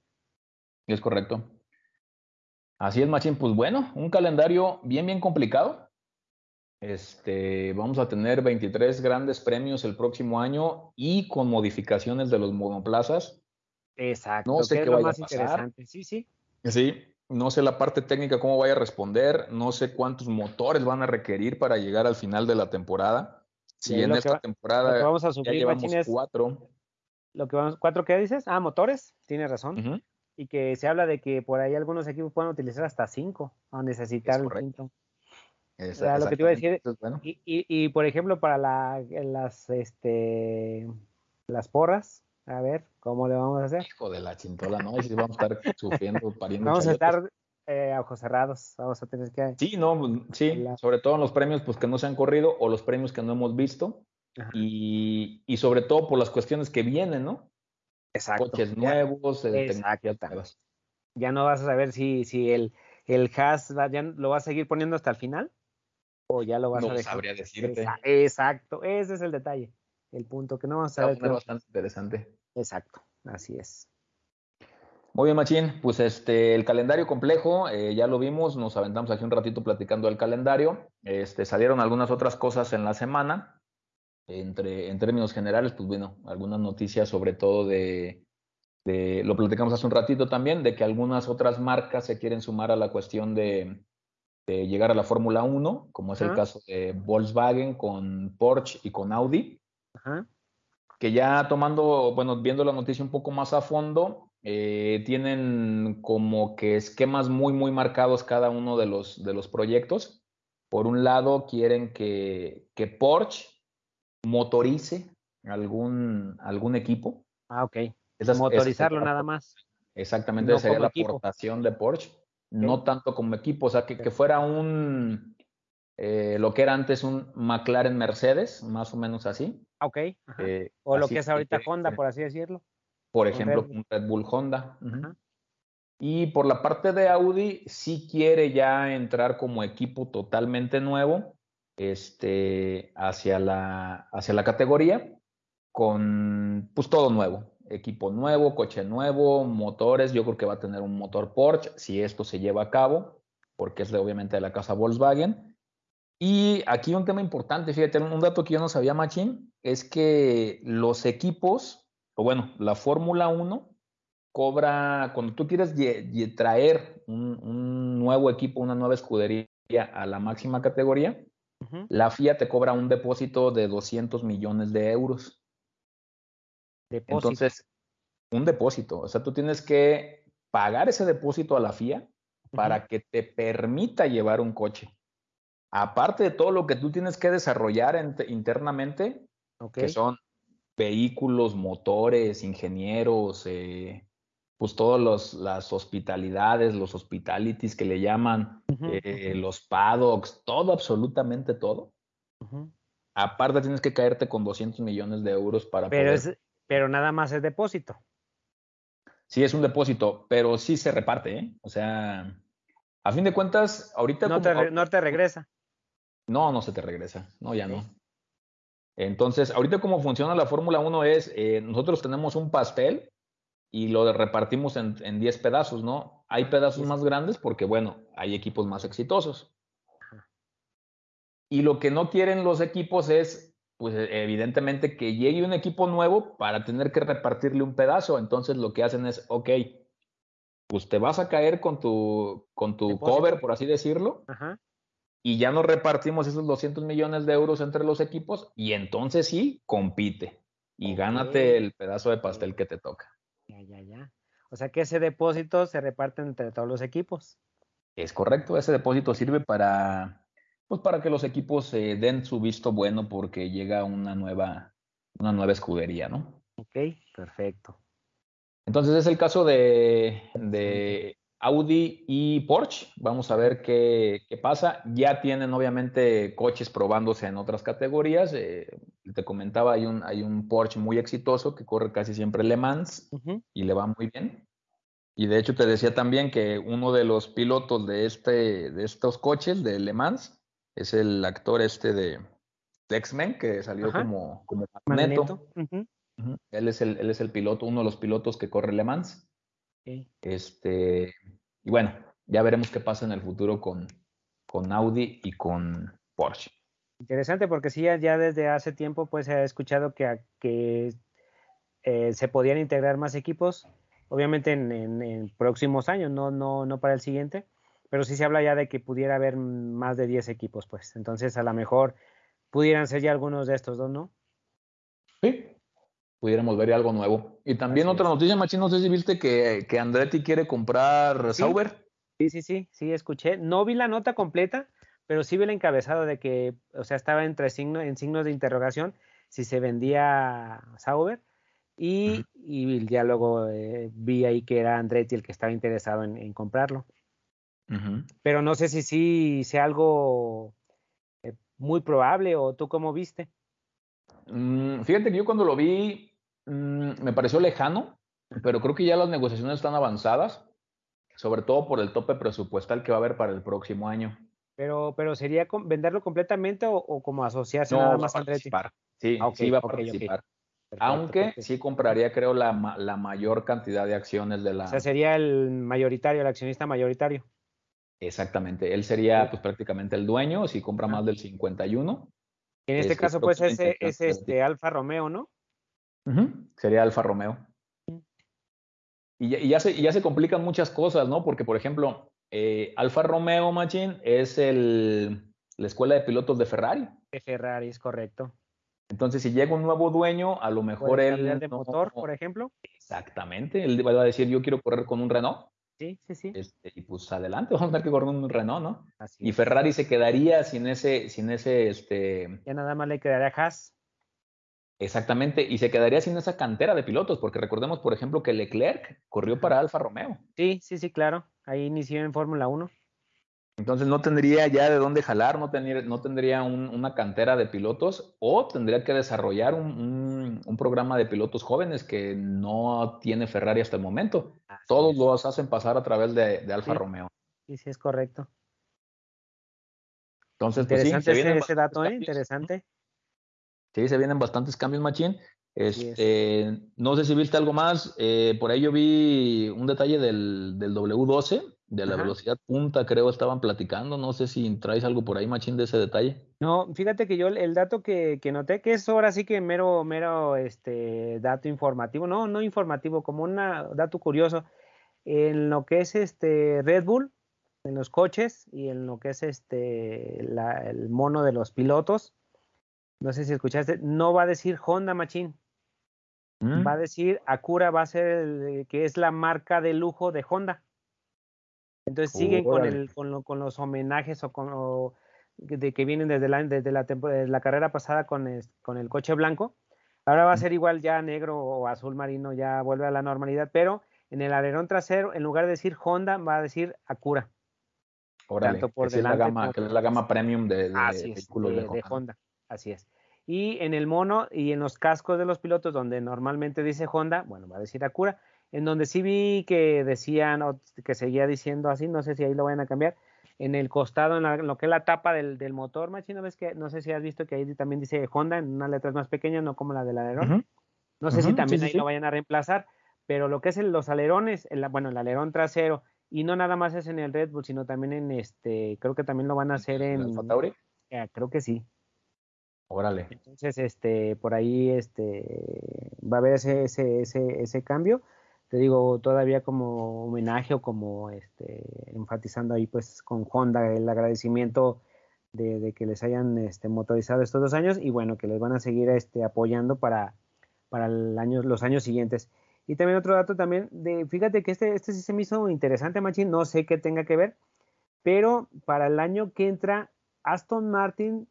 Speaker 1: Es correcto. Así es, Machín. Pues bueno, un calendario bien, bien complicado. Este, vamos a tener 23 grandes premios el próximo año y con modificaciones de los monoplazas.
Speaker 2: Exacto. No sé qué vaya más a pasar. interesante. Sí, sí.
Speaker 1: Sí, no sé la parte técnica cómo vaya a responder, no sé cuántos motores van a requerir para llegar al final de la temporada. Si en esta temporada
Speaker 2: vamos a subir, ya
Speaker 1: llevamos cuatro.
Speaker 2: Lo que vamos, ¿Cuatro qué dices? Ah, motores, tiene razón. Y que se habla de que por ahí algunos equipos pueden utilizar hasta cinco a necesitar el quinto. lo que te iba a decir. y, y, y, por ejemplo, para la, las, este, las porras, a ver, ¿cómo le vamos a hacer?
Speaker 1: Hijo de la chintola, ¿no? Si vamos a estar sufriendo, pariendo.
Speaker 2: Vamos a estar eh, a ojos cerrados, vamos a tener que...
Speaker 1: Sí, no, pues, sí, sobre todo en los premios pues que no se han corrido o los premios que no hemos visto y, y, sobre todo por las cuestiones que vienen, ¿no?
Speaker 2: Exacto.
Speaker 1: Coches nuevos,
Speaker 2: eh, Exacto. Ya no vas a saber si, si el, el Haas ya lo va a seguir poniendo hasta el final. o ya lo vas
Speaker 1: no
Speaker 2: a dejar.
Speaker 1: sabría decirte.
Speaker 2: Exacto, ese es el detalle, el punto que no vamos a
Speaker 1: saber. bastante interesante.
Speaker 2: Exacto, así es.
Speaker 1: Muy bien, Machín. Pues este, el calendario complejo, eh, ya lo vimos, nos aventamos aquí un ratito platicando del calendario. Este, salieron algunas otras cosas en la semana. Entre, en términos generales, pues bueno, algunas noticias sobre todo de, lo platicamos hace un ratito también, de que algunas otras marcas se quieren sumar a la cuestión de, llegar a la Fórmula 1, como es el caso de Volkswagen con Porsche y con Audi. Que ya tomando, bueno, viendo la noticia un poco más a fondo, eh, tienen como que esquemas muy, muy marcados cada uno de los, de los proyectos. Por un lado, quieren que, que Porsche motorice algún, algún equipo.
Speaker 2: Ah, ok. Motorizarlo nada más.
Speaker 1: Exactamente, esa sería la aportación de Porsche. No tanto como equipo, o sea, que, que fuera un, eh, lo que era antes un McLaren Mercedes, más o menos así.
Speaker 2: Ok. Eh, o lo que es ahorita Honda, por así decirlo.
Speaker 1: Por ejemplo, un Red Bull Honda. Y por la parte de Audi, sí quiere ya entrar como equipo totalmente nuevo este, hacia, la, hacia la categoría con pues todo nuevo equipo nuevo, coche nuevo, motores. Yo creo que va a tener un motor Porsche si esto se lleva a cabo, porque es de, obviamente de la casa Volkswagen. Y aquí un tema importante, fíjate, un dato que yo no sabía, Machín, es que los equipos, o bueno, la Fórmula 1 cobra, cuando tú quieres traer un, nuevo equipo, una nueva escudería a la máxima categoría, la FIA te cobra un depósito de 200 millones de euros. Entonces, un depósito. O sea, tú tienes que pagar ese depósito a la FIA para que te permita llevar un coche. Aparte de todo lo que tú tienes que desarrollar internamente, que son vehículos, motores, ingenieros, eh, pues todas las hospitalidades, los hospitalities que le llaman, eh, los paddocks, todo, absolutamente todo. Aparte tienes que caerte con 200 millones de euros para
Speaker 2: Pero poder... Pero nada más es depósito.
Speaker 1: Sí, es un depósito, pero sí se reparte, ¿eh? O sea, a fin de cuentas, ahorita...
Speaker 2: No, te, no te regresa.
Speaker 1: No, no se te regresa. No, ya no. Entonces, ahorita cómo funciona la Fórmula 1 es, eh, nosotros tenemos un pastel y lo repartimos en 10 pedazos, ¿no? Hay pedazos más grandes porque, bueno, hay equipos más exitosos. Y lo que no quieren los equipos es pues e, evidentemente que llegue un equipo nuevo para tener que repartirle un pedazo. Entonces lo que hacen es, ok, pues te vas a caer con tu, con tu cover, por así decirlo, y ya nos repartimos esos 200 millones de euros entre los equipos y entonces sí, compite y gánate el pedazo de pastel que te toca.
Speaker 2: Ya, ya, ya. O sea que ese depósito se reparte entre todos los equipos.
Speaker 1: Es correcto, ese depósito sirve para pues para que los equipos se den su visto bueno porque llega una nueva, una nueva escudería, ¿no?
Speaker 2: Ok, perfecto.
Speaker 1: Entonces es el caso de, de Audi y Porsche. Vamos a ver qué, qué, pasa. Ya tienen obviamente coches probándose en otras categorías. Eh, te comentaba, hay un, hay un Porsche muy exitoso que corre casi siempre Le Mans y le va muy bien. Y de hecho te decía también que uno de los pilotos de, este, de estos coches de Le Mans es el actor este de, X-Men que salió como, como Magneto. él, es el, él es el piloto, uno de los pilotos que corre Le Mans. Este, y bueno, ya veremos qué pasa en el futuro con, con Audi y con Porsche.
Speaker 2: Interesante porque sí, ya desde hace tiempo pues se ha escuchado que, que eh, se podían integrar más equipos, obviamente en, en, próximos años, no, no, no para el siguiente, pero sí se habla ya de que pudiera haber más de 10 equipos, pues. Entonces, a lo mejor pudieran ser ya algunos de estos dos, ¿no?
Speaker 1: Sí, pudiéramos ver algo nuevo. Y también otra noticia, Machín, no sé si viste que, que Andretti quiere comprar Sauber.
Speaker 2: Sí, sí, sí, sí, escuché. No vi la nota completa, pero sí vi el encabezado de que, o sea, estaba entre signo, en signos de interrogación si se vendía Sauber. Y, y ya luego eh, vi ahí que era Andretti el que estaba interesado en comprarlo. Pero no sé si sí sea algo eh, muy probable o tú cómo viste.
Speaker 1: Mm, fíjate que yo cuando lo vi mm, me pareció lejano, pero creo que ya las negociaciones están avanzadas, sobre todo por el tope presupuestal que va a haber para el próximo año.
Speaker 2: Pero, pero sería venderlo completamente o, como asociarse nada más
Speaker 1: a participar. Sí, ah, sí va a participar. Aunque sí compraría, creo, la, mayor cantidad de acciones de la.
Speaker 2: O sea, sería el mayoritario, el accionista mayoritario.
Speaker 1: Exactamente. Él sería, pues, prácticamente el dueño si compra más del 51.
Speaker 2: En este, caso, pues, es, es este Alfa Romeo, ¿no?
Speaker 1: Sería Alfa Romeo. Y ya, se, ya se complican muchas cosas, ¿no? Porque, por ejemplo, eh, Alfa Romeo Machine es el, la escuela de pilotos de Ferrari.
Speaker 2: De Ferrari, es correcto.
Speaker 1: Entonces, si llega un nuevo dueño, a lo mejor él.
Speaker 2: de motor, por ejemplo?
Speaker 1: Exactamente. Él va a decir, yo quiero correr con un Renault.
Speaker 2: Sí, sí, sí.
Speaker 1: Este, y pues adelante, vamos a tener que correr un Renault, ¿no? y Ferrari se quedaría sin ese, sin ese, este.
Speaker 2: Ya nada más le quedaría Haas.
Speaker 1: Exactamente, y se quedaría sin esa cantera de pilotos, porque recordemos, por ejemplo, que Leclerc corrió para Alfa Romeo.
Speaker 2: Sí, sí, sí, claro. Ahí inició en Fórmula 1.
Speaker 1: Entonces no tendría ya de dónde jalar, no tendría, no tendría una cantera de pilotos o tendría que desarrollar un, programa de pilotos jóvenes que no tiene Ferrari hasta el momento. Todos los hacen pasar a través de, Alfa Romeo.
Speaker 2: Sí, sí, es correcto.
Speaker 1: Entonces, pues
Speaker 2: interesante ese, dato, ¿eh? Interesante.
Speaker 1: Sí, se vienen bastantes cambios, Machín. Este, no sé si viste algo más. Eh, por ahí yo vi un detalle del, W12, de la velocidad punta, creo estaban platicando. No sé si traes algo por ahí, Machín, de ese detalle.
Speaker 2: No, fíjate que yo el dato que, que noté, que es ahora sí que mero, mero este, dato informativo, no, no informativo, como un dato curioso. En lo que es este Red Bull, en los coches y en lo que es este el mono de los pilotos, no sé si escuchaste, no va a decir Honda Machine. Va a mm. decir Acura va a ser el, que es la marca de lujo de Honda. Entonces siguen con, el, con, los homenajes o con de que vienen desde la, desde la, la carrera pasada con, con el coche blanco. Ahora va a ser igual ya negro o azul marino, ya vuelve a la normalidad, pero en el alerón trasero, en lugar de decir Honda, va a decir Acura.
Speaker 1: Tanto por que, es la gama, que es la gama premium de,
Speaker 2: vehículos de Honda. Así es. Y en el mono y en los cascos de los pilotos, donde normalmente dice Honda, bueno, va a decir Acura. En donde sí vi que decían, o que seguía diciendo así, no sé si ahí lo van a cambiar. En el costado, en, lo que es la tapa del, del motor, machino, ves que no sé si has visto que ahí también dice Honda en unas letras más pequeñas, no como la del alerón. No sé si también ahí lo vayan a reemplazar, pero lo que es los alerones, el, bueno, el alerón trasero, y no nada más es en el Red Bull, sino también en este, creo que también lo van a hacer en.
Speaker 1: ¿En el
Speaker 2: eh, creo que sí.
Speaker 1: Órale.
Speaker 2: Entonces, este, por ahí, este, va a haber ese, ese, ese, ese cambio. Te digo, todavía como homenaje o como, este, enfatizando ahí, pues, con Honda el agradecimiento de, que les hayan, este, motorizado estos dos años y bueno, que les van a seguir, este, apoyando para, para el año, los años siguientes. Y también otro dato también de, fíjate que este, este sí se me hizo interesante, Machín, no sé qué tenga que ver, pero para el año que entra, Aston Martin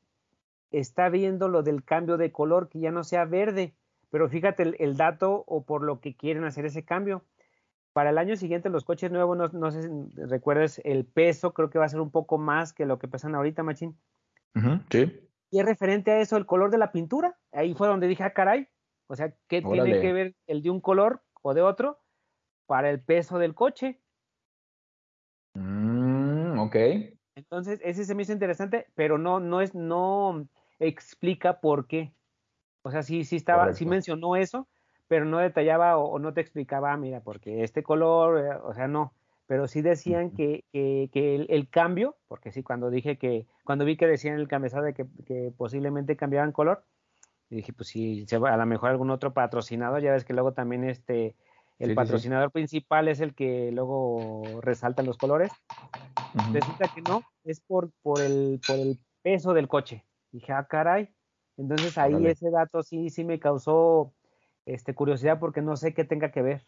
Speaker 2: está viendo lo del cambio de color, que ya no sea verde. Pero fíjate el, dato o por lo que quieren hacer ese cambio. Para el año siguiente, los coches nuevos, no, sé si recuerdas, el peso creo que va a ser un poco más que lo que pesan ahorita, Machín.
Speaker 1: sí.
Speaker 2: Y es referente a eso, el color de la pintura. Ahí fue donde dije, ah, caray. O sea, ¿qué tiene que ver el de un color o de otro para el peso del coche?
Speaker 1: Mm, ok.
Speaker 2: Entonces, ese se me hizo interesante, pero no, no es, no, explica por qué. O sea, sí, sí estaba, sí mencionó eso, pero no detallaba o, no te explicaba, ah, mira, porque este color, eh, o sea, no. Pero sí decían que, que, el, cambio, porque sí, cuando dije que, cuando vi que decían el cabezado de que, que posiblemente cambiaban color, dije, pues sí, a lo mejor algún otro patrocinador, ya ves que luego también este, el patrocinador principal es el que luego resalta los colores. Resulta que no, es por, por, el, por el peso del coche. Dije, ah, caray. Entonces ahí ese dato sí, sí me causó este, curiosidad porque no sé qué tenga que ver.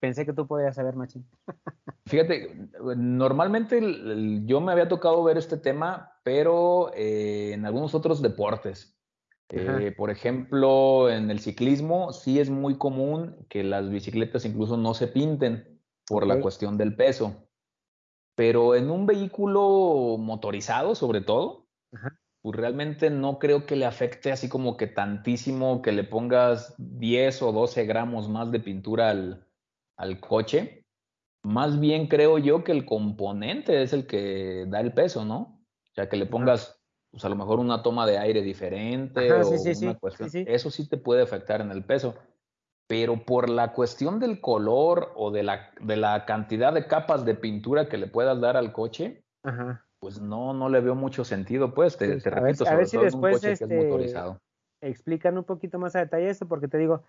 Speaker 2: Pensé que tú podías saber, Machín.
Speaker 1: Fíjate, normalmente yo me había tocado ver este tema, pero eh, en algunos otros deportes. Eh, por ejemplo, en el ciclismo sí es muy común que las bicicletas incluso no se pinten por la cuestión del peso. Pero en un vehículo motorizado, sobre todo, pues realmente no creo que le afecte así como que tantísimo que le pongas 10 o 12 gramos más de pintura al, al coche. Más bien creo yo que el componente es el que da el peso, ¿no? sea, que le pongas, pues a lo mejor una toma de aire diferente o una cuestión. Eso sí te puede afectar en el peso. Pero por la cuestión del color o de la, de la cantidad de capas de pintura que le puedas dar al coche, pues no, no le veo mucho sentido, pues. Te,
Speaker 2: a ver, si después este, explican un poquito más a detalle esto, porque te digo,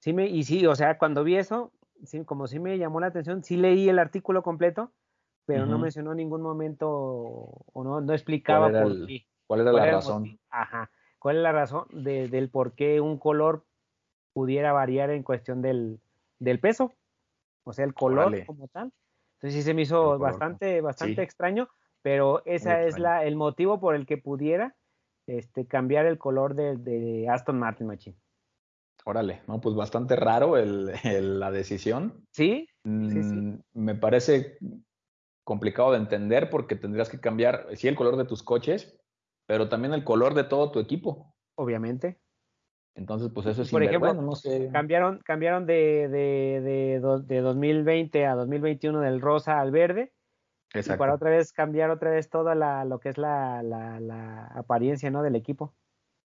Speaker 2: sí me, y sí, o sea, cuando vi eso, sí, como sí me llamó la atención, sí leí el artículo completo, pero no mencionó en ningún momento o no, no explicaba
Speaker 1: ¿Cuál por qué. ¿Cuál era la razón?
Speaker 2: Ajá. ¿Cuál es la razón de, del por qué un color pudiera variar en cuestión del, del peso? O sea, el color como tal. Entonces sí se me hizo bastante, bastante extraño, pero esa es la, el motivo por el que pudiera este, cambiar el color de, de Aston Martin Machine.
Speaker 1: Órale, no, pues bastante raro el, la decisión.
Speaker 2: ¿Sí?
Speaker 1: Mm, me parece complicado de entender porque tendrías que cambiar, sí, el color de tus coches, pero también el color de todo tu equipo.
Speaker 2: Obviamente.
Speaker 1: Entonces, pues eso es
Speaker 2: Por ejemplo, no sé. cambiaron, cambiaron de, de, de, 2020 a 2021 del rosa al verde. Exacto. Y para otra vez cambiar otra vez toda la, lo que es la, la, la apariencia ¿no? del equipo.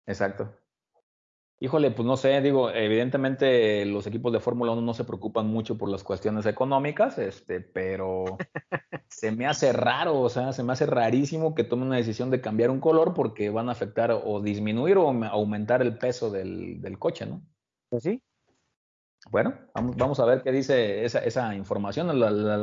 Speaker 1: Exacto. Híjole, pues no sé, digo, evidentemente los equipos de Fórmula 1 no se preocupan mucho por las cuestiones económicas, este, pero se me hace raro, o sea, se me hace rarísimo que tomen una decisión de cambiar un color porque van a afectar o disminuir o aumentar el peso del, coche, ¿no?
Speaker 2: Pues sí.
Speaker 1: Bueno, vamos, vamos a ver qué dice esa, esa información.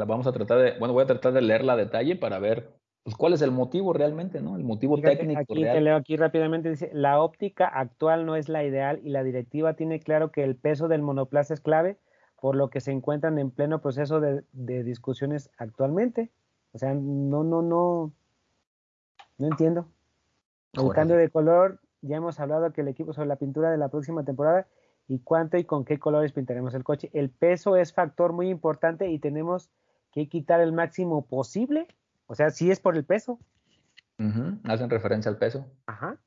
Speaker 1: vamos a tratar de, bueno, voy a tratar de leerla a detalle para ver pues, cuál es el motivo realmente, ¿no? El motivo técnico.
Speaker 2: Aquí te leo aquí rápidamente, dice, la óptica actual no es la ideal y la directiva tiene claro que el peso del monoplaza es clave, por lo que se encuentran en pleno proceso de, discusiones actualmente. O sea, no, no, no, no entiendo. El cambio de color, ya hemos hablado que el equipo sobre la pintura de la próxima temporada y cuánto y con qué colores pintaremos el coche. El peso es factor muy importante y tenemos que quitar el máximo posible o sea, sí es por el peso.
Speaker 1: Hacen referencia al peso.
Speaker 2: Ajá.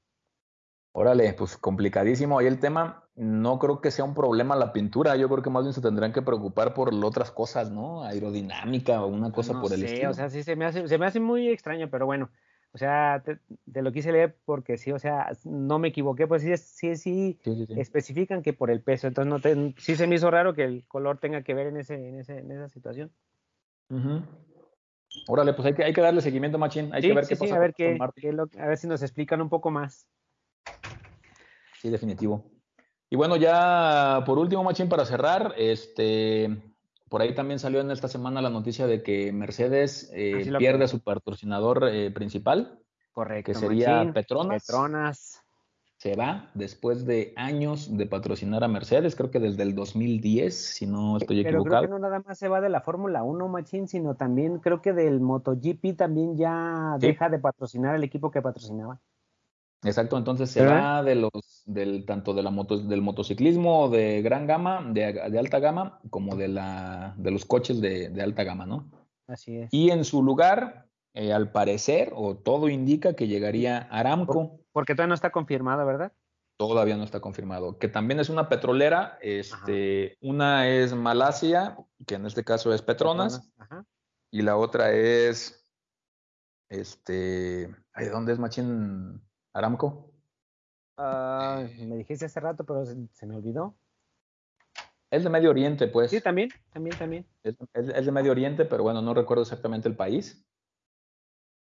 Speaker 1: Órale, pues complicadísimo. Ahí el tema, no creo que sea un problema la pintura. Yo creo que más bien se tendrán que preocupar por otras cosas, ¿no? Aerodinámica o una cosa por el estilo.
Speaker 2: O sea, sí se me hace, se me hace muy extraño, pero bueno. O sea, te, lo quise leer porque sí, o sea, no me equivoqué, pues sí, sí, sí, especifican que por el peso. Entonces, no te, sí se me hizo raro que el color tenga que ver en, ese, en, ese, en esa situación.
Speaker 1: Ajá. Órale, pues hay que, hay que darle seguimiento, Machín. Hay que ver qué pasa.
Speaker 2: a, ver qué, a ver si nos explican un poco más.
Speaker 1: Sí, definitivo. Y bueno, ya por último, Machín, para cerrar, este, por ahí también salió en esta semana la noticia de que Mercedes eh, pierde a su patrocinador eh, principal.
Speaker 2: Correcto.
Speaker 1: Que sería Petronas.
Speaker 2: Petronas
Speaker 1: se va después de años de patrocinar a Mercedes, creo que desde el 2010, si no estoy equivocado. Pero creo que
Speaker 2: no nada más se va de la Fórmula 1, Machín, sino también creo que del MotoGP también ya deja de patrocinar el equipo que patrocinaba.
Speaker 1: Exacto, entonces se va de los, del, tanto de la moto, del motociclismo de gran gama, de, alta gama, como de, la, de los coches de, de alta gama, ¿no?
Speaker 2: Así es.
Speaker 1: Y en su lugar eh, al parecer, o todo indica que llegaría Aramco.
Speaker 2: Porque todavía no está confirmado, ¿verdad?
Speaker 1: Todavía no está confirmado. Que también es una petrolera. Este, una es Malasia, que en este caso es Petronas. Y la otra es. Este. ¿De dónde es Machín Aramco?
Speaker 2: Me dijiste hace rato, pero se, me olvidó.
Speaker 1: Es de Medio Oriente, pues.
Speaker 2: Sí, también, también, también.
Speaker 1: es, de Medio Oriente, pero bueno, no recuerdo exactamente el país.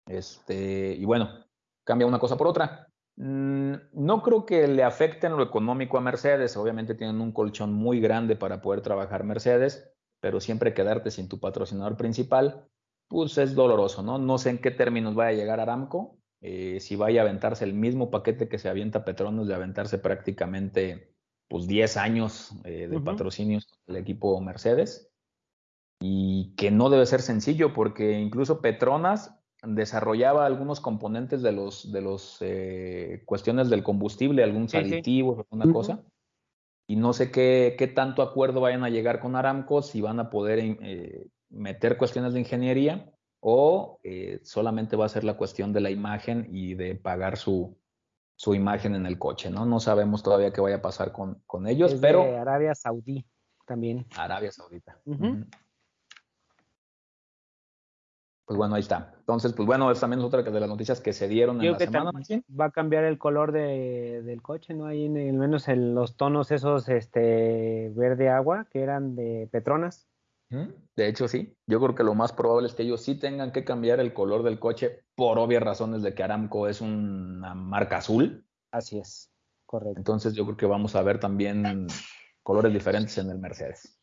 Speaker 1: Este, y bueno, cambia una cosa por otra. Mm, no creo que le afecten lo económico a Mercedes. Obviamente tienen un colchón muy grande para poder trabajar Mercedes, pero siempre quedarte sin tu patrocinador principal, pues es doloroso, ¿no? No sé en qué términos vaya a llegar Aramco, eh, si vaya a aventarse el mismo paquete que se avienta Petronas, de aventarse prácticamente pues 10 años eh, de patrocinios del equipo Mercedes. Y que no debe ser sencillo porque incluso Petronas desarrollaba algunos componentes de los de los eh, cuestiones del combustible, algunos aditivos, alguna cosa. Y no sé qué, qué, tanto acuerdo vayan a llegar con Aramco, si van a poder eh, meter cuestiones de ingeniería o eh, solamente va a ser la cuestión de la imagen y de pagar su, su imagen en el coche, ¿no? No sabemos todavía qué vaya a pasar con, con ellos, pero... De
Speaker 2: Arabia Saudí también.
Speaker 1: Arabia Saudita. Pues bueno, ahí está. Entonces, pues bueno, es también otra de las noticias que se dieron en la semana.
Speaker 2: Va a cambiar el color de, del coche, ¿no? Ahí en, al menos en los tonos esos este verde agua que eran de Petronas.
Speaker 1: De hecho, sí. Yo creo que lo más probable es que ellos sí tengan que cambiar el color del coche por obvias razones de que Aramco es una marca azul.
Speaker 2: Así es, correcto.
Speaker 1: Entonces yo creo que vamos a ver también colores diferentes en el Mercedes.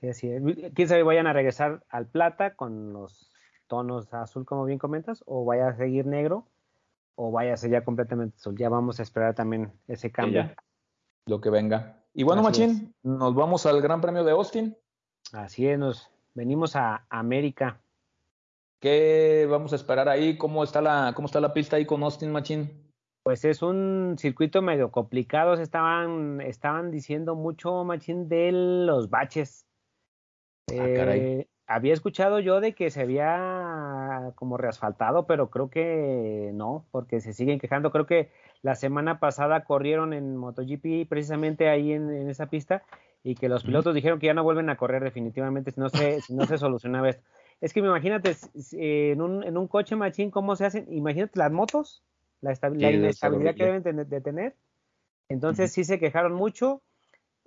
Speaker 2: Sí, así es. Quién sabe, vayan a regresar al plata con los tonos azul, como bien comentas, o vaya a seguir negro, o vaya a ser ya completamente azul. Ya vamos a esperar también ese cambio.
Speaker 1: lo que venga. Y bueno, Machín, nos vamos al Gran Premio de Austin.
Speaker 2: Así es, nos venimos a América.
Speaker 1: ¿Qué vamos a esperar ahí? ¿Cómo está la, cómo está la pista ahí con Austin, Machín?
Speaker 2: Pues es un circuito medio complicado. Se estaban, estaban diciendo mucho, Machín, de los baches. Ah, eh, había escuchado yo de que se había como reasfaltado, pero creo que no, porque se siguen quejando. Creo que la semana pasada corrieron en MotoGP precisamente ahí en, esa pista y que los pilotos dijeron que ya no vuelven a correr definitivamente si no se, si no se solucionaba esto. Es que imagínate, en un, en un coche machín, ¿cómo se hacen? Imagínate las motos, la, inestabilidad que deben de tener. Entonces sí se quejaron mucho.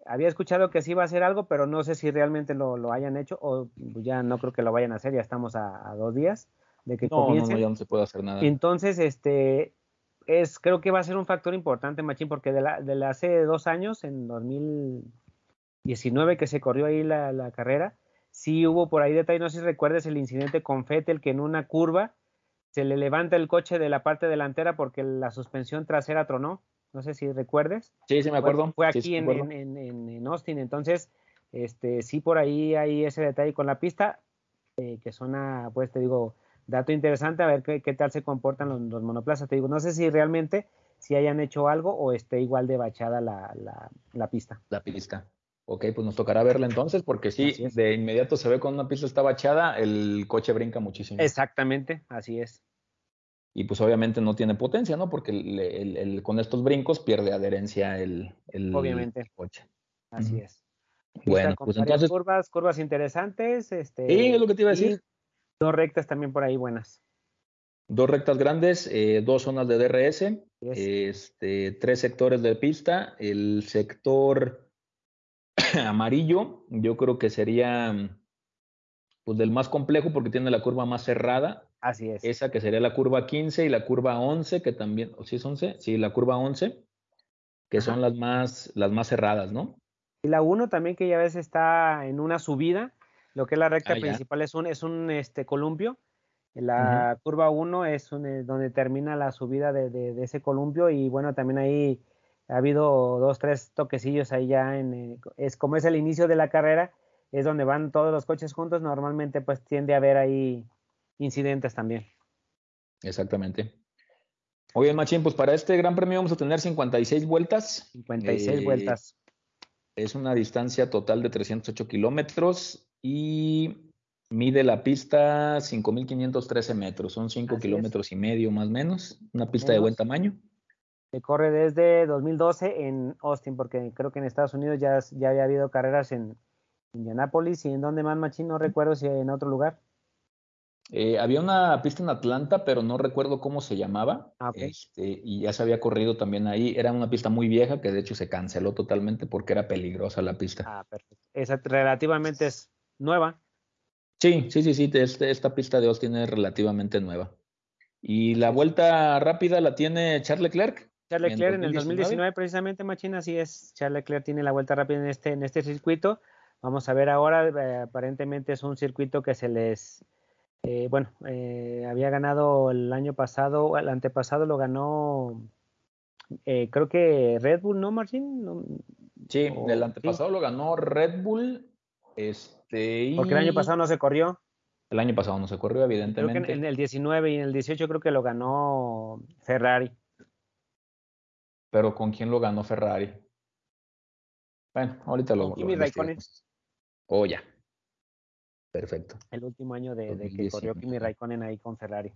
Speaker 2: Había escuchado que sí iba a hacer algo, pero no sé si realmente lo, lo hayan hecho o ya no creo que lo vayan a hacer. Ya estamos a, dos días de que
Speaker 1: no, No, ya no se puede hacer nada.
Speaker 2: Entonces, este, es, creo que va a ser un factor importante, Machín, porque de, la, de hace dos años, en 2019 que se corrió ahí la, carrera, sí hubo por ahí detalle, no sé si recuerdes el incidente con Fettel, que en una curva se le levanta el coche de la parte delantera porque la suspensión trasera tronó, no sé si recuerdes.
Speaker 1: Sí, sí me acuerdo.
Speaker 2: Fue, aquí en, en, en, Austin, entonces, este, sí por ahí hay ese detalle con la pista, eh, que suena, pues te digo, dato interesante a ver qué, tal se comportan los, monoplazas. Te digo, no sé si realmente si hayan hecho algo o esté igual de bachada la, la, pista.
Speaker 1: La pista. Ok, pues nos tocará verla entonces, porque sí, de inmediato se ve cuando una pista está bachada, el coche brinca muchísimo.
Speaker 2: Exactamente, así es.
Speaker 1: Y pues obviamente no tiene potencia, ¿no? Porque el, con estos brincos pierde adherencia el,
Speaker 2: obviamente.
Speaker 1: coche.
Speaker 2: Así es.
Speaker 1: bueno, pues entonces.
Speaker 2: Curvas, curvas interesantes. Este,
Speaker 1: sí, es lo que te iba a decir.
Speaker 2: Dos rectas también por ahí buenas.
Speaker 1: Dos rectas grandes, eh, dos zonas de DRS, este, tres sectores de pista. El sector amarillo, yo creo que sería pues del más complejo porque tiene la curva más cerrada.
Speaker 2: Así es.
Speaker 1: Esa que sería la curva 15 y la curva 11, que también, ¿o sí es 11? Sí, la curva 11, que son las más, las más cerradas, ¿no?
Speaker 2: Y la 1 también que ya ves está en una subida, lo que es la recta ah, principal es un, es un este, columpio. La curva 1 es eh, donde termina la subida de, ese columpio y bueno, también ahí ha habido dos, tres toquecillos ahí ya. En, eh, es como es el inicio de la carrera, es donde van todos los coches juntos. Normalmente pues tiende a haber ahí incidentes también.
Speaker 1: Exactamente. Muy Machín, pues para este gran premio vamos a tener 56 vueltas.
Speaker 2: 56 eh, vueltas.
Speaker 1: Es una distancia total de 308 kilómetros y mide la pista 5.513 metros, son 5 kilómetros y medio más o menos, una pista de buen tamaño.
Speaker 2: Se corre desde 2012 en Austin, porque creo que en Estados Unidos ya, ya había habido carreras en Indianápolis y en donde más machín, no recuerdo si en otro lugar.
Speaker 1: Eh, había una pista en Atlanta, pero no recuerdo cómo se llamaba.
Speaker 2: Ah,
Speaker 1: este, y ya se había corrido también ahí. Era una pista muy vieja que de hecho se canceló totalmente porque era peligrosa la pista.
Speaker 2: Ah, perfecto. Esa relativamente es nueva.
Speaker 1: Sí, sí, sí, sí, este, esta pista de Austin es relativamente nueva. ¿Y la vuelta rápida la tiene Charles Leclerc?
Speaker 2: Charles Leclerc en, el 2019 precisamente, Machina, así es. Charles Leclerc tiene la vuelta rápida en este, en este circuito. Vamos a ver ahora, eh, aparentemente es un circuito que se les, eh, bueno, eh, había ganado el año pasado, el antepasado lo ganó, creo que Red Bull, ¿no, Martín?
Speaker 1: sí, el antepasado lo ganó Red Bull este,
Speaker 2: Porque el año pasado no se corrió.
Speaker 1: El año pasado no se corrió, evidentemente.
Speaker 2: Creo que en el 19 y en el 18 creo que lo ganó Ferrari.
Speaker 1: Pero ¿con quién lo ganó Ferrari? Bueno, ahorita lo.
Speaker 2: Kimi Raikkonen.
Speaker 1: Oh, ya. Perfecto.
Speaker 2: El último año de, de, que corrió Kimi Raikkonen ahí con Ferrari.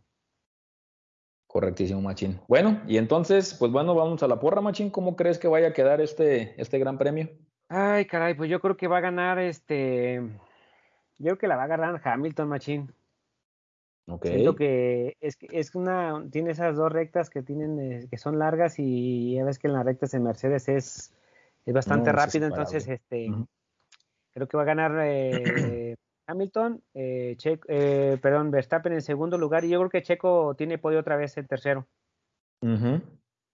Speaker 1: Correctísimo, Machín. Bueno, y entonces, pues bueno, vamos a la porra, Machín. ¿Cómo crees que vaya a quedar este, este gran premio?
Speaker 2: Ay, caray, pues yo creo que va a ganar este Yo creo que la va a agarrar Hamilton, Machín. Okay. Siento que es, es una, tiene esas dos rectas que tienen, eh, que son largas y ya ves que en las rectas de Mercedes es, es bastante rápido, entonces este, creo que va a ganar eh, Hamilton, eh, eh, perdón, Verstappen en segundo lugar y yo creo que Checo tiene podio otra vez en tercero.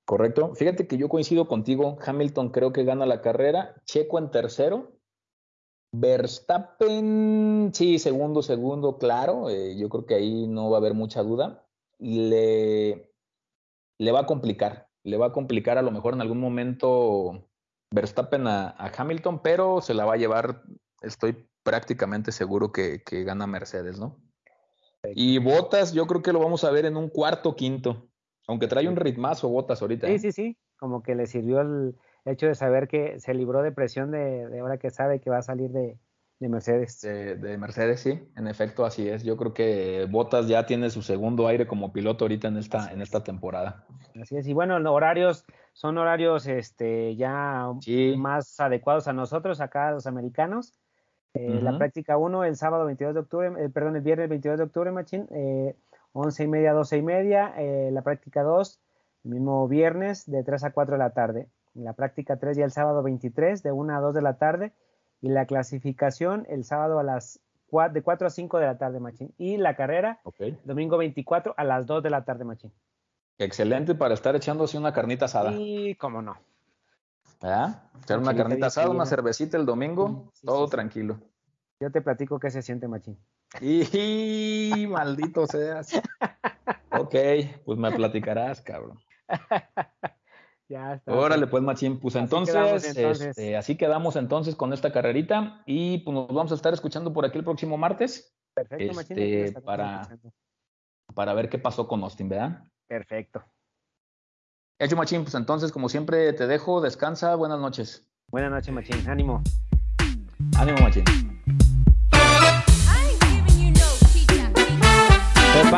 Speaker 1: Correcto. Fíjate que yo coincido contigo. Hamilton creo que gana la carrera. Checo en tercero. Verstappen, sí, segundo, segundo, claro. Eh, yo creo que ahí no va a haber mucha duda. Le, le va a complicar. Le va a complicar a lo mejor en algún momento Verstappen a, Hamilton, pero se la va a llevar, estoy prácticamente seguro que, que gana Mercedes, ¿no? Y Botas, yo creo que lo vamos a ver en un cuarto, quinto. Aunque trae un ritmazo botas ahorita.
Speaker 2: Sí, ¿eh? sí, sí. Como que le sirvió el hecho de saber que se libró de presión de, ahora que sabe que va a salir de, Mercedes.
Speaker 1: De, Mercedes, sí. En efecto, así es. Yo creo que Botas ya tiene su segundo aire como piloto ahorita en esta, en esta temporada.
Speaker 2: Así es. Y bueno, los horarios son horarios este, ya más adecuados a nosotros, acá los americanos. Eh, la práctica 1 el sábado 22 de octubre, eh, perdón, el viernes 22 de octubre, Machín. 11 y media, 12 y media. Eh, la práctica 2, el mismo viernes, de 3 a 4 de la tarde. La práctica 3 ya el sábado 23, de 1 a 2 de la tarde. Y la clasificación el sábado a las 4, de 4 a 5 de la tarde, Machín. Y la carrera, domingo 24 a las 2 de la tarde, Machín.
Speaker 1: Excelente para estar echándose una carnita asada.
Speaker 2: Y cómo no.
Speaker 1: ¿Ah? Echar una carnita asada, una cervecita el domingo, todo tranquilo.
Speaker 2: Yo te platico qué se siente, Machín.
Speaker 1: Y maldito seas. ok, pues me platicarás, cabrón. ya está. Órale, pues, Machín. Pues entonces, este, así quedamos, entonces con esta carrerita y pues nos vamos a estar escuchando por aquí el próximo martes. Perfecto, Machín. Este, para, para ver qué pasó con Austin, ¿verdad?
Speaker 2: Perfecto.
Speaker 1: Hecho, Machín, pues entonces, como siempre, te dejo, descansa, buenas noches.
Speaker 2: Buenas noches, Machín, ánimo.
Speaker 1: Ánimo, Machín.
Speaker 3: Tengo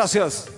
Speaker 3: gracias.